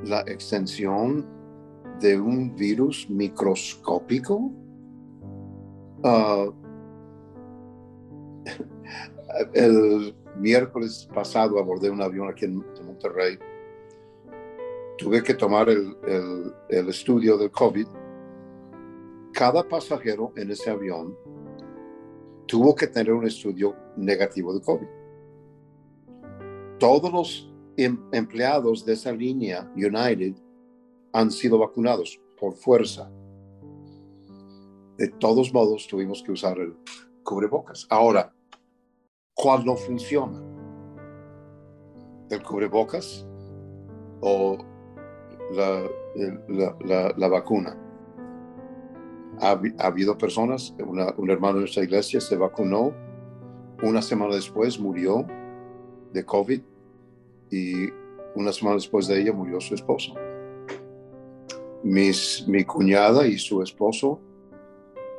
Speaker 5: la extensión de un virus microscópico. Ah, *laughs* el miércoles pasado abordé un avión aquí en Monterrey. Tuve que tomar el, estudio del COVID. Cada pasajero en ese avión tuvo que tener un estudio negativo de COVID. Todos los em- empleados de esa línea United han sido vacunados por fuerza. De todos modos, tuvimos que usar el cubrebocas. Ahora, ¿cuál no funciona? ¿El cubrebocas o la, la, la, la vacuna? Ha, ha, habido personas, una, un hermano de nuestra iglesia se vacunó, una semana después murió de COVID y una semana después de ella murió su esposo. Mis, mi cuñada y su esposo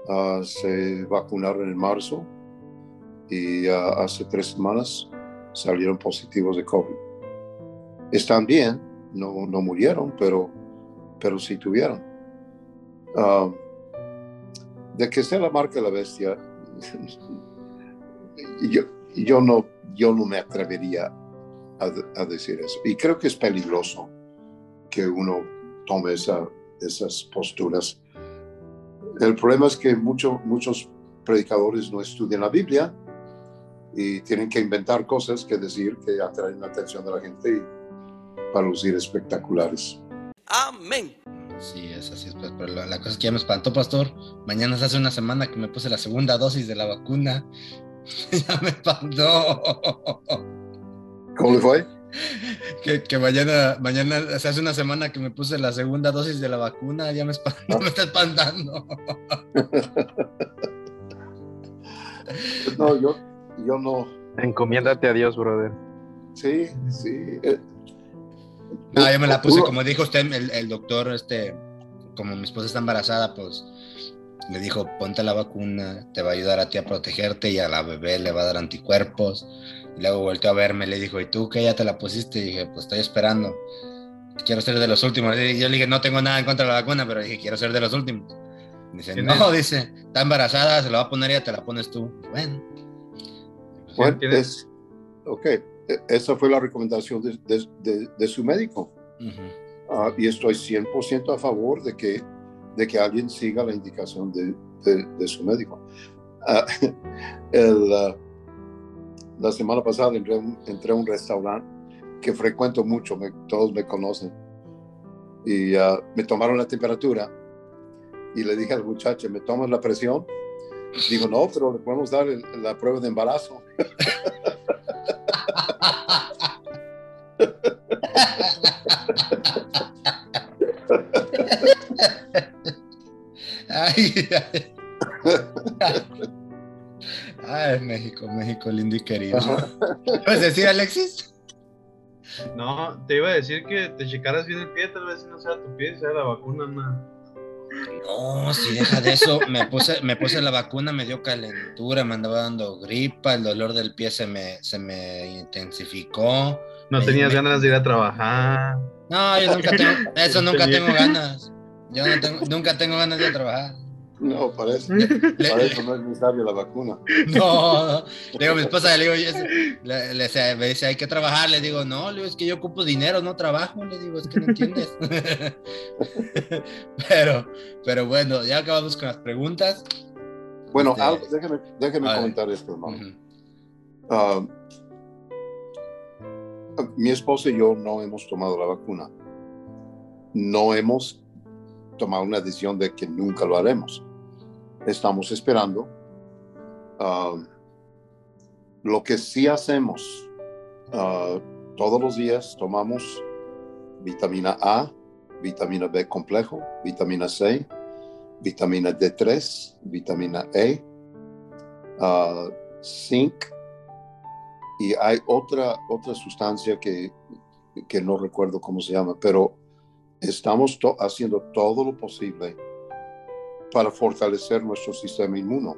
Speaker 5: uh, se vacunaron en marzo y uh, hace tres semanas salieron positivos de COVID. Están bien, no, no murieron, pero, pero sí tuvieron. Uh, de que sea la marca de la bestia, yo, no, yo no me atrevería a, decir eso. Y creo que es peligroso que uno tome esa, esas posturas. El problema es que mucho, muchos predicadores no estudian la Biblia y tienen que inventar cosas que decir que atraen la atención de la gente y para lucir espectaculares.
Speaker 1: Amén. Sí, es así, pues, pero la, la, cosa es que ya me espantó, pastor. Mañana hace una semana que me puse la segunda dosis de la vacuna. *laughs* ya me espantó.
Speaker 5: ¿Cómo le fue?
Speaker 1: Que, que, mañana, mañana, hace una semana que me puse la segunda dosis de la vacuna, ya me, espantó, ¿Ah? *laughs* me está espantando.
Speaker 5: no, yo, yo no.
Speaker 3: Encomiéndate a Dios, brother.
Speaker 5: Sí, sí.
Speaker 1: No, yo me la puse, como dijo usted, el, el, doctor, este, como mi esposa está embarazada, pues le dijo, ponte la vacuna, te va a ayudar a ti a protegerte y a la bebé le va a dar anticuerpos. Y luego volteó a verme, le dijo, ¿y tú qué ya te la pusiste? Y dije, pues estoy esperando. Quiero ser de los últimos. Y yo le dije, no tengo nada en contra de la vacuna, pero dije, quiero ser de los últimos. Dice, no, dice, está embarazada, se la va a poner y ya te la pones tú. Bueno.
Speaker 5: Bueno, es, ok, esa fue la recomendación de, de, de, de su médico. Uh -huh. uh, y estoy 100% a favor de que, de que alguien siga la indicación de, su médico. Uh, *laughs* el, la semana pasada entré, entré, a un restaurante que frecuento mucho, me, todos me conocen, y me tomaron la temperatura y le dije al muchacho, ¿me tomas la presión? Digo, no, pero le podemos dar el, la prueba de embarazo. *laughs*
Speaker 1: ay, ay. ay, México, México lindo y querido. ¿Puedes decir, Alexis?
Speaker 7: No, te iba a decir que te checaras bien el pie, tal vez si no sea tu pie, sea la vacuna, no.
Speaker 1: No, si deja de eso, me puse, me puse la vacuna, me dio calentura, me andaba dando gripa, el dolor del pie se me, se me intensificó.
Speaker 7: No
Speaker 1: me,
Speaker 7: tenías
Speaker 1: me...
Speaker 7: ganas de ir a trabajar.
Speaker 1: No, yo nunca tengo, *laughs* eso nunca tengo ganas. Yo no tengo, nunca tengo ganas de trabajar.
Speaker 5: No, para eso, para eso no es necesario la vacuna. *laughs*
Speaker 1: No, no. Le digo a mi esposa, le digo, le, le, me dice, hay que trabajar. Le digo, no, le digo, es que yo ocupo dinero, no trabajo. Le digo, es que no entiendes. *laughs* pero, pero bueno, ya acabamos con las preguntas.
Speaker 5: Bueno, este... algo, déjeme, déjeme comentar esto, hermano. Uh -huh. uh, mi esposa y yo no hemos tomado la vacuna. No hemos tomado una decisión de que nunca lo haremos estamos esperando. Uh, lo que sí hacemos, uh, todos los días tomamos vitamina A, vitamina B complejo, vitamina C, vitamina D3, vitamina E, uh, zinc, y hay otra, otra sustancia que, que no recuerdo cómo se llama, pero estamos haciendo todo lo posible para fortalecer nuestro sistema inmuno.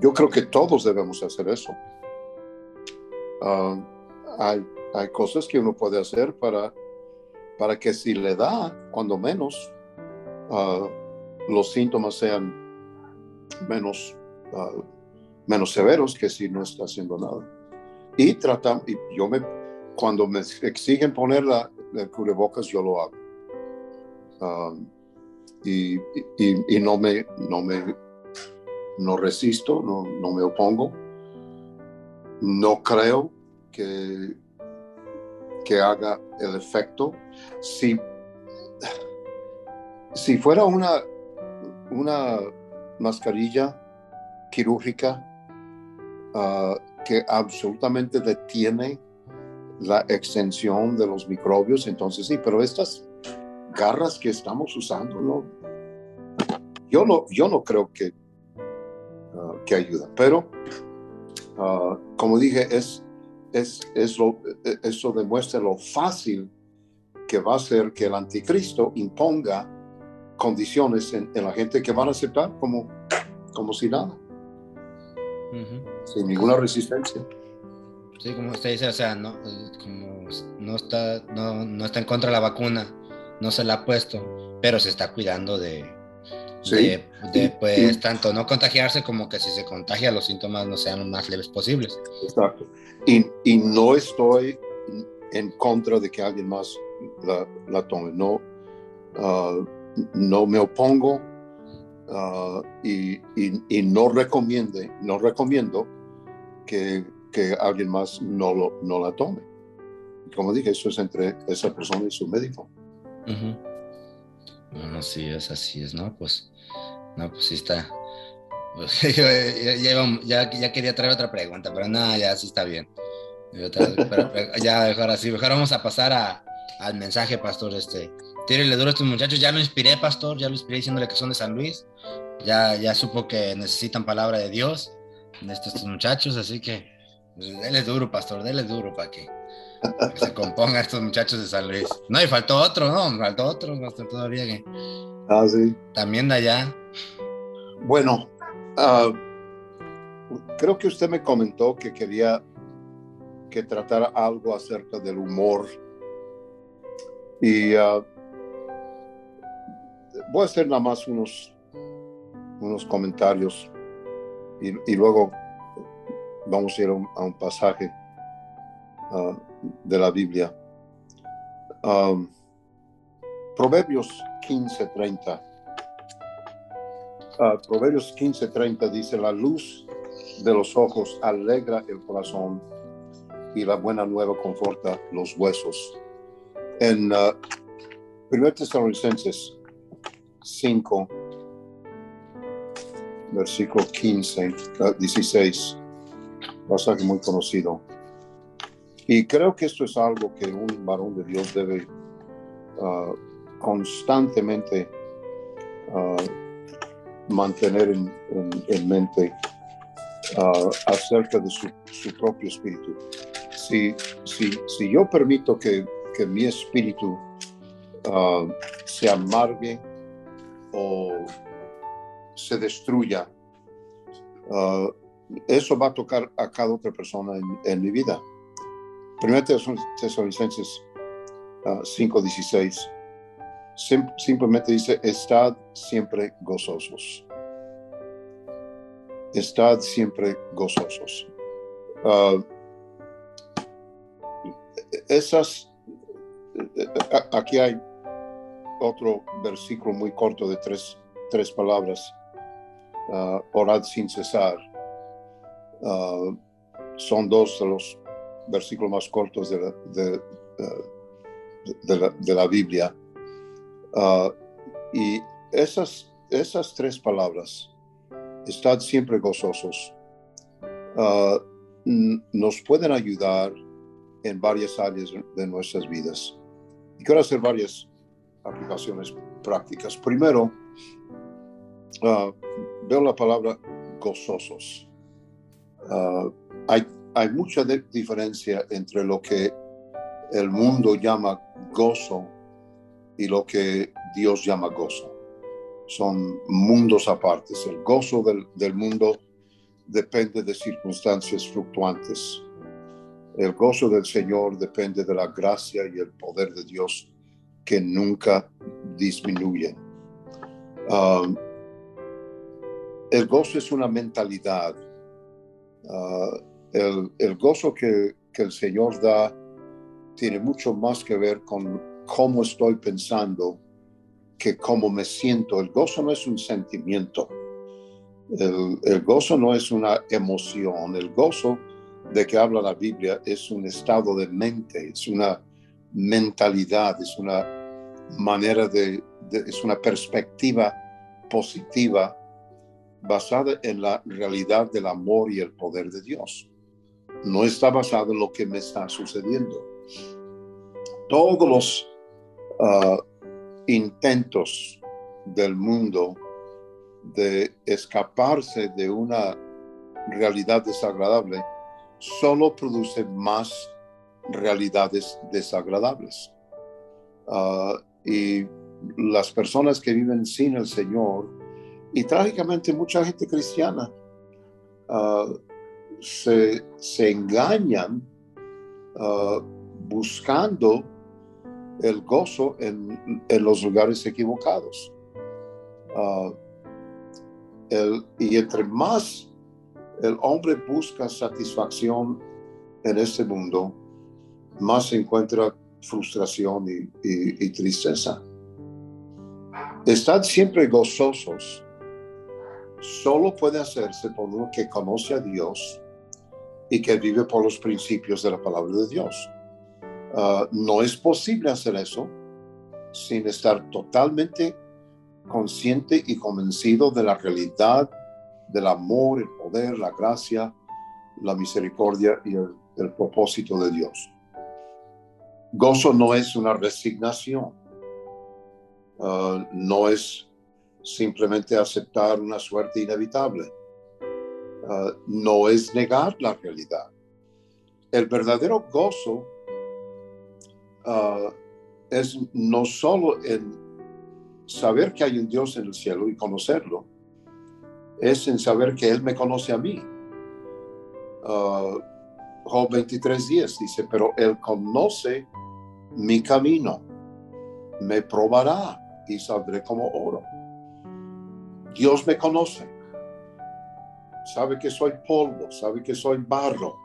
Speaker 5: Yo, creo que todos debemos hacer eso. Uh, hay, hay, cosas que uno puede hacer para, para que si le da, cuando menos, uh, los síntomas sean menos, uh, menos severos que si no está haciendo nada. Y tratamos, y yo me, cuando me exigen poner la, el cubrebocas, yo lo hago. Y, y, y, no me, no me, no resisto, no, no me opongo. No creo que, que haga el efecto. Si, si fuera una, una mascarilla quirúrgica, ah, que absolutamente detiene la extensión de los microbios. Entonces sí, pero estas garras que estamos usando, ¿no? Yo no, yo no creo que, ah, que ayuda, pero ah, como dije, es, es, es lo, eso demuestra lo fácil que va a ser que el anticristo imponga condiciones en, en la gente que van a aceptar como, como si nada, sin ninguna resistencia.
Speaker 1: Sí, como usted dice, o sea, no, como no, está, no, no está en contra de la vacuna, no se la ha puesto, pero se está cuidando de,
Speaker 5: Sí.
Speaker 1: de, de, pues tanto no contagiarse como que si se contagia los síntomas no sean los más leves posibles.
Speaker 5: Exacto. Y, y no estoy en contra de que alguien más la, la tome. No, ah, no me opongo ah, y, y- y no, recomiende, no recomiendo que, que alguien más no, lo, no la tome. Como dije, eso es entre esa persona y su médico.
Speaker 1: Ujú. Bueno, sí, es así, es, ¿no? Pues, no, pues sí está. Pues, *laughs* yo, ya, ya ya- quería traer otra pregunta, pero no, ya sí está bien. Pero *laughs* ya, mejor así, mejor vamos a pasar a- al mensaje, pastor. Este, tírele duro a estos muchachos, ya lo inspiré, pastor, ya lo inspiré diciéndole que son de San Luis. Ya, ya supo que necesitan palabra de Dios, de estos, estos muchachos, así que pues, dele duro, pastor, dele duro para que, para que se compongan estos muchachos de San Luis. No, y faltó otro, ¿no? Faltó otro, pastor, todavía que
Speaker 5: Ah, sí.
Speaker 1: también de allá.
Speaker 5: Bueno, ah, creo que usted me comentó que quería que tratara algo acerca del humor. Y ah, voy a hacer nada más unos, unos comentarios y, luego vamos a ir a un, pasaje ah, de la Biblia. Um, Proverbios 15:30. Ah, Proverbios 15:30 dice, la luz de los ojos alegra el corazón y la buena nueva conforta los huesos. En uh, 1 Tesalonicenses 5, versículo 15, ah, 16, pasaje muy conocido. Y creo que esto es algo que un varón de Dios debe ah, constantemente ah, mantener en, en- en mente ah, acerca de su, su propio espíritu. Si, si, si yo permito que, que mi espíritu se amargue o se destruya, ah, eso va a tocar a cada otra persona en, mi vida. Primero Tesalonicenses ah, 5:16 sim- simplemente dice, estad siempre gozosos. Estad siempre gozosos. Ah, esas, a- aquí hay otro versículo muy corto de tres, tres palabras. Ah, orad sin cesar. Ah, son dos de los versículos más cortos de la, de, ah, de la, de la Biblia. Y esas, esas tres palabras, estad siempre gozosos, nos pueden ayudar en varias áreas de nuestras vidas. Y quiero hacer varias aplicaciones prácticas. Primero, ah, veo la palabra gozosos. Ah, hay, hay mucha diferencia entre lo que el mundo llama gozo y lo que Dios llama gozo. Son mundos apartes. El gozo del, del mundo depende de circunstancias fluctuantes. El gozo del Señor depende de la gracia y el poder de Dios que nunca disminuyen. Um, el gozo es una mentalidad. Uh, el, gozo que, el Señor da tiene mucho más que ver con cómo estoy pensando que cómo me siento. El gozo no es un sentimiento. El gozo no es una emoción. El gozo de que habla la Biblia es un estado de mente, es una mentalidad, es una manera de, de- es una perspectiva positiva basada en la realidad del amor y el poder de Dios. No está basada en lo que me está sucediendo. Todos los ah, intentos del mundo de escaparse de una realidad desagradable solo producen más realidades desagradables. Ah, y las personas que viven sin el Señor, y trágicamente mucha gente cristiana, ah, se, engañan ah, buscando el gozo en, los lugares equivocados. y entre más el hombre busca satisfacción en este mundo, más se encuentra frustración y, tristeza. Estar siempre gozosos solo puede hacerse por uno que conoce a Dios y que vive por los principios de la palabra de Dios. Ah, no es posible hacer eso sin estar totalmente consciente y convencido de la realidad del amor, el poder, la gracia, la misericordia y el propósito de Dios. Gozo no es una resignación, uh, no es simplemente aceptar una suerte inevitable, uh, no es negar la realidad. El verdadero gozo uh, es no solo en saber que hay un Dios en el cielo y conocerlo, es en saber que Él me conoce a mí. Job 23.10 dice, pero Él conoce mi camino, me probará y saldré como oro. Dios me conoce, sabe que soy polvo, sabe que soy barro,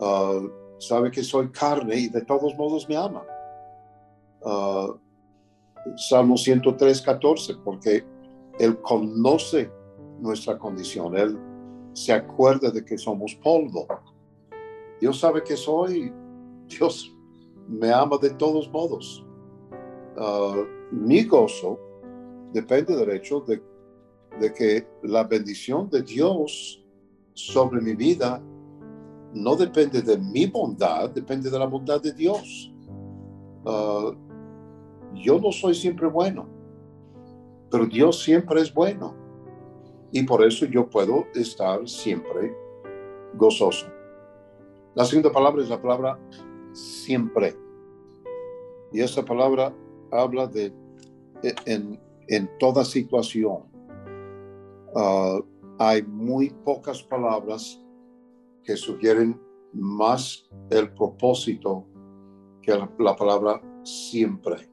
Speaker 5: ah, sabe que soy carne y de todos modos me ama. Uh, Salmo 103, 14, porque Él conoce nuestra condición, Él se acuerda de que somos polvo. Dios sabe que soy, Dios me ama de todos modos. Ah, mi gozo depende del hecho de, que la bendición de Dios sobre mi vida no depende de mi bondad, depende de la bondad de Dios. Ah, yo no soy siempre bueno, pero Dios siempre es bueno. Y por eso yo puedo estar siempre gozoso. La segunda palabra es la palabra siempre. Y esa palabra habla de e, en, en toda situación. Ah, hay muy pocas palabras que sugieren más el propósito que la, palabra siempre.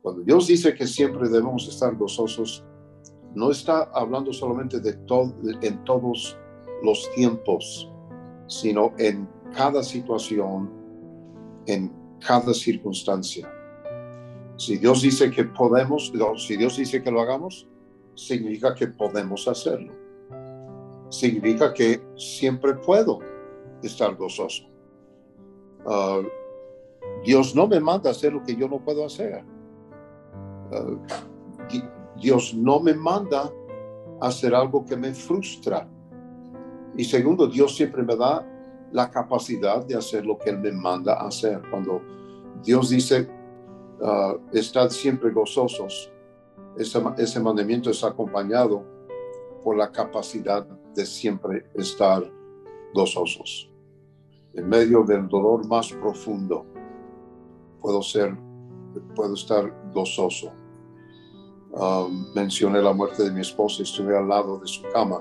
Speaker 5: Cuando Dios dice que siempre debemos estar gozosos, no está hablando solamente de todo en todos los tiempos, sino en cada situación, en cada circunstancia. Si Dios dice que podemos, si Dios dice que lo hagamos, significa que podemos hacerlo. Significa que siempre puedo estar gozoso. Ah, Dios no me manda a hacer lo que yo no puedo hacer. Ah, Dios no me manda a hacer algo que me frustra. Y segundo, Dios siempre me da la capacidad de hacer lo que Él me manda hacer. Cuando Dios dice, uh, estad siempre gozosos, ese, mandamiento es acompañado por la capacidad de siempre estar gozosos. En medio del dolor más profundo, puedo ser, puedo estar gozoso. Um, mencioné la muerte de mi esposa, estuve al lado de su cama,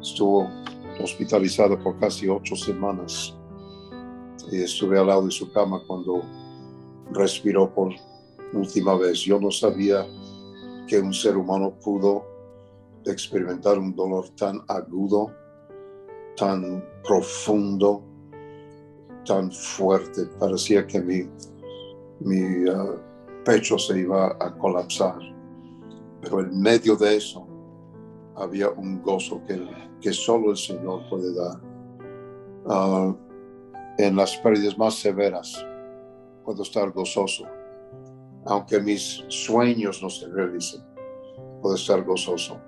Speaker 5: estuvo hospitalizado por casi ocho semanas. Y estuve al lado de su cama cuando respiró por última vez. Yo no sabía que un ser humano pudo experimentar un dolor tan agudo, tan profundo, tan fuerte. Parecía que mi, mi uh, pecho se iba a colapsar. Pero en medio de eso había un gozo que que solo el Señor puede dar. Ah, en las pérdidas más severas puedo estar gozoso. Aunque mis sueños no se realicen, puedo estar gozoso.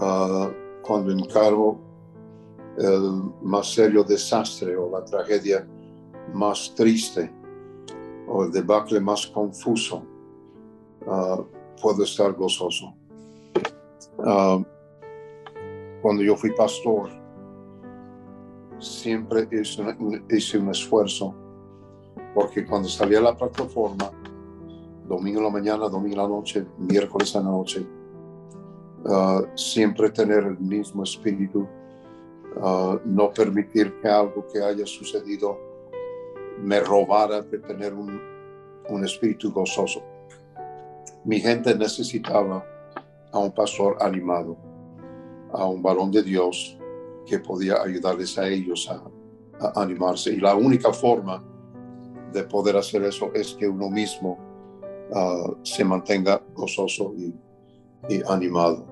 Speaker 5: ah, cuando encargo el más serio desastre o la tragedia más triste o el debacle más confuso, ah, puedo estar gozoso. Cuando yo fui pastor, siempre hice un, esfuerzo, porque cuando salía a la plataforma, domingo en la mañana, domingo en la noche, miércoles en la noche, ah, siempre tener el mismo espíritu, ah, no permitir que algo que haya sucedido me robara de tener un, un espíritu gozoso. Mi gente necesitaba a un pastor animado, a un varón de Dios que podía ayudarles a ellos a, animarse. Y la única forma de poder hacer eso es que uno mismo ah, se mantenga gozoso y, y animado.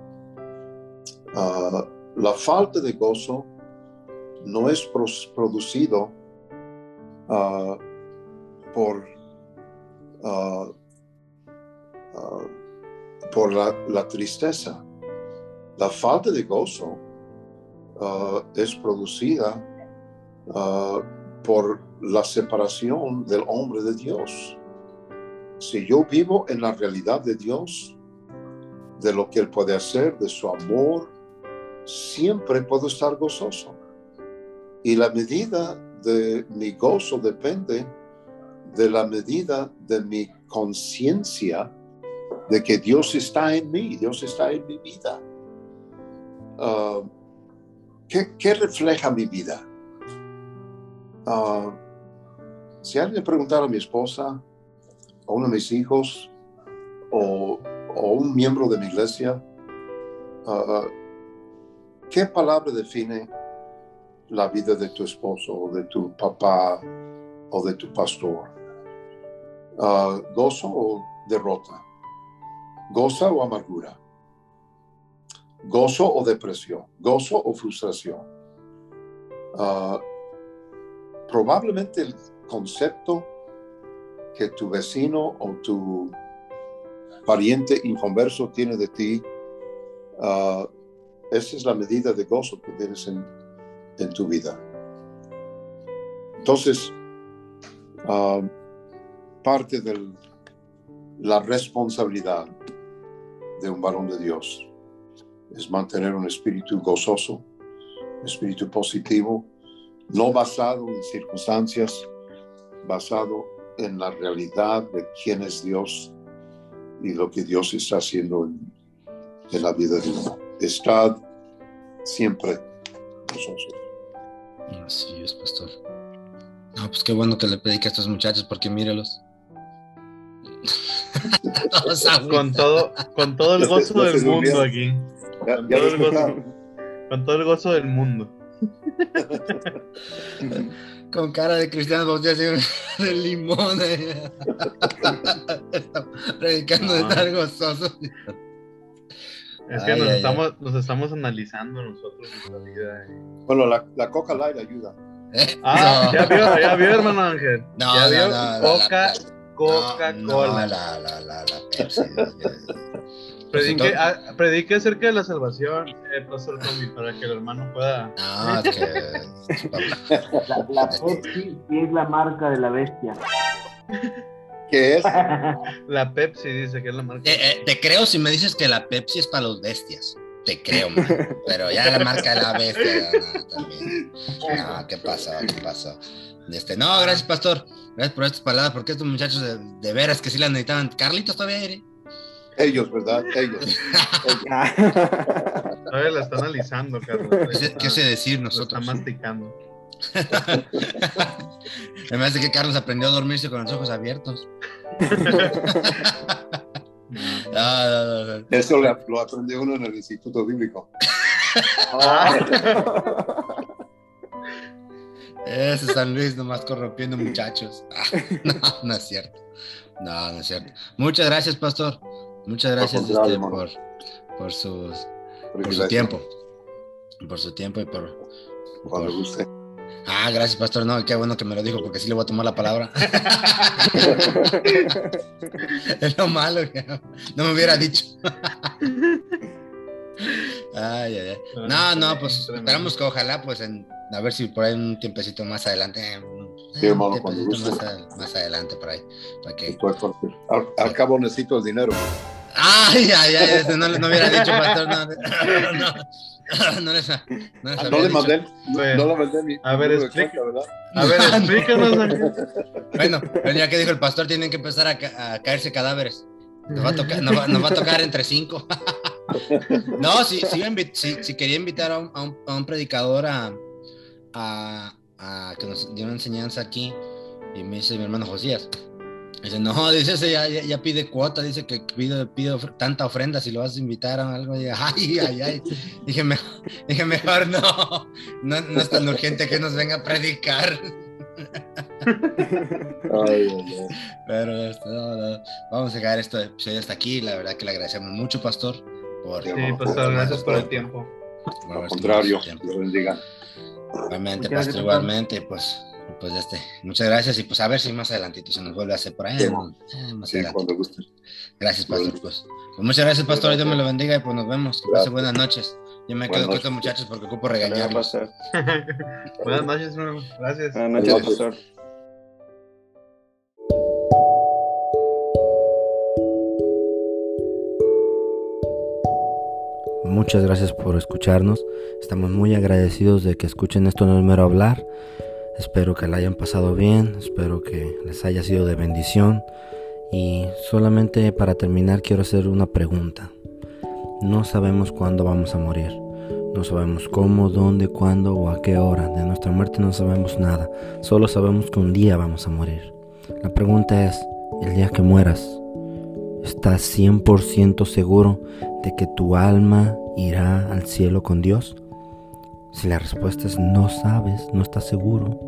Speaker 5: Ah, la falta de gozo no es pro- producido ah, por, por la, la tristeza. La falta de gozo ah, es producida ah, por la separación del hombre de Dios. Si yo vivo en la realidad de Dios, de lo que Él puede hacer, de su amor, siempre puedo estar gozoso. Y la medida de mi gozo depende de la medida de mi conciencia de que Dios está en mí, Dios está en mi vida. Ah, ¿qué, qué refleja mi vida? Ah, si alguien preguntara a mi esposa, o uno de mis hijos, o, o un miembro de mi iglesia, ah, ¿qué palabra define la vida de tu esposo, o de tu papá, o de tu pastor? ¿Gozo o derrota? ¿Goza o amargura? ¿Gozo o depresión? ¿Gozo o frustración? Ah, probablemente el concepto que tu vecino o tu pariente inconverso tiene de ti, ah, esa es la medida de gozo que tienes en, en tu vida. Entonces, ah, parte de la responsabilidad de un varón de Dios es mantener un espíritu gozoso, un espíritu positivo, no basado en circunstancias, basado en la realidad de quién es Dios y lo que Dios está haciendo en, en la vida de uno. Estad siempre gozosos.
Speaker 1: Así es, pastor. No, pues qué bueno que le predique a estos muchachos, porque mírelos. *laughs* *laughs*
Speaker 7: Con todo, con todo el
Speaker 5: se-
Speaker 7: gozo del mundo aquí.
Speaker 5: Ya-
Speaker 7: Con
Speaker 5: ya
Speaker 7: todo, el gozo,
Speaker 5: despertaron.
Speaker 7: con todo el gozo del mundo.
Speaker 1: con cara de cristianos bautizados así, de limón. eh. Predicando de estar gozoso.
Speaker 7: Es que
Speaker 1: Ay,
Speaker 7: nos,
Speaker 1: ay,
Speaker 7: estamos, nos estamos analizando nosotros nuestra vida. eh.
Speaker 5: Bueno, la, la Coca Light ayuda.
Speaker 7: Ah,
Speaker 1: No.
Speaker 7: ya vio, ya vio, hermano Ángel.
Speaker 1: No,
Speaker 7: ya
Speaker 1: no,
Speaker 7: vio.
Speaker 1: no, no,
Speaker 7: Coca, Coca-Cola.
Speaker 1: la, la, la, la Pepsi.
Speaker 7: Predique, predique acerca de la salvación, eh, Pastor Tommy, para que el hermano pueda.
Speaker 1: No, es que.
Speaker 4: La, la Pepsi es la marca de la bestia.
Speaker 5: ¿Qué es? *laughs*
Speaker 7: La Pepsi dice que es la marca.
Speaker 1: Eh, eh, te creo si me dices que la Pepsi es para los bestias. Te creo, man. Pero ya la marca de la bestia, no, también. No, ¿qué pasó? ¿Qué pasó? Este, no, gracias, pastor. Gracias por estas palabras, porque estos muchachos de, de veras que sí las necesitaban. Carlitos todavía.
Speaker 5: Ellos, ¿verdad? Ellos. *laughs*
Speaker 7: Todavía la está analizando, Carlos.
Speaker 1: ¿Qué sé, qué sé decir
Speaker 7: Lo está
Speaker 1: nosotros?
Speaker 7: masticando. *laughs*
Speaker 1: Me parece que Carlos aprendió a dormirse con los ojos abiertos. *laughs* No, no, no, no.
Speaker 5: Eso lo, lo aprendió uno en el Instituto Bíblico.
Speaker 1: Ese San Luis nomás corrompiendo muchachos. Ah, No, no es cierto. No, no es cierto. Muchas gracias, pastor. Muchas gracias
Speaker 5: Por
Speaker 1: este, por, por, sus, por su tiempo. Por su tiempo y por,
Speaker 5: Cuando
Speaker 1: por-
Speaker 5: guste.
Speaker 1: Ah, gracias, pastor. No, qué bueno que me lo dijo porque sí le voy a tomar la palabra. *laughs* es lo malo que no, me hubiera dicho. Ay, ay, ay. No, no, pues esperamos que ojalá, pues, en, a ver si por ahí un tiempecito más adelante. eh, un-
Speaker 5: Sí, hermano,
Speaker 1: un
Speaker 5: cuando
Speaker 1: tiempecito
Speaker 5: guste.
Speaker 1: más, a- más adelante por ahí. Para que...
Speaker 5: Al, al cabo necesito el dinero.
Speaker 1: Ay, ay, ay, no, no hubiera dicho, pastor, no, no, no, no les, no les había
Speaker 5: no le
Speaker 1: dicho.
Speaker 5: mandé, no le mandé mi,
Speaker 7: A ver, explica.
Speaker 5: ¿verdad?
Speaker 7: A ver, *laughs* explícanos.
Speaker 1: Bueno, ya que dijo el pastor, tienen que empezar a, ca- a caerse cadáveres. Nos va a tocar, nos va, nos va a tocar entre cinco. *laughs* no, sí, sí, sí- sí quería invitar a un, a un- a un predicador a, a, a que nos diera una enseñanza aquí. Y me dice mi hermano Josías. Dice, no, *laughs* dice, ese ya, ya, ya pide cuota, dice que pide, pide of- tanta ofrenda si lo vas a invitar a algo. Y, *laughs* ay, ay, ay. Dije, mejor, *laughs* dije, mejor no, no, no es tan urgente que nos venga a predicar.
Speaker 5: Ay, ay, ay.
Speaker 1: Pero esto, no, no. vamos a dejar este episodio hasta aquí. La verdad que le agradecemos mucho, Pastor, por,
Speaker 5: Sí,
Speaker 7: pastor, gracias por el tiempo.
Speaker 1: por
Speaker 5: Al contrario. Dios bendiga.
Speaker 1: Igualmente,
Speaker 4: Muchas gracias,
Speaker 1: Pastor, igualmente, pues, pues este, muchas gracias y pues a ver si más adelantito se nos vuelve a hacer por ahí.
Speaker 5: Sí,
Speaker 1: ¿no? Eh, más
Speaker 5: Sí,
Speaker 1: adelante.
Speaker 5: cuando guste.
Speaker 1: Gracias, Pastor, pues. Pues muchas gracias, Pastor, Dios me lo bendiga y pues nos vemos. Que pase
Speaker 5: Gracias.
Speaker 1: buenas noches. Yo me
Speaker 5: Buenas
Speaker 1: quedo
Speaker 5: noches.
Speaker 1: quieto, muchachos, porque ocupo regañarlos. *laughs*
Speaker 7: Buenas noches, hermano. Gracias.
Speaker 8: Buenas noches,
Speaker 5: Gracias.
Speaker 8: pastor.
Speaker 2: Muchas gracias por escucharnos. Estamos muy agradecidos de que escuchen esto no es mero hablar. Espero que la hayan pasado bien, espero que les haya sido de bendición. Y solamente para terminar quiero hacer una pregunta. No sabemos cuándo vamos a morir. No sabemos cómo, dónde, cuándo o a qué hora. De nuestra muerte no sabemos nada. Solo sabemos que un día vamos a morir. La pregunta es, el día que mueras, ¿estás 100% seguro de que tu alma irá al cielo con Dios? Si la respuesta es no sabes, no estás seguro,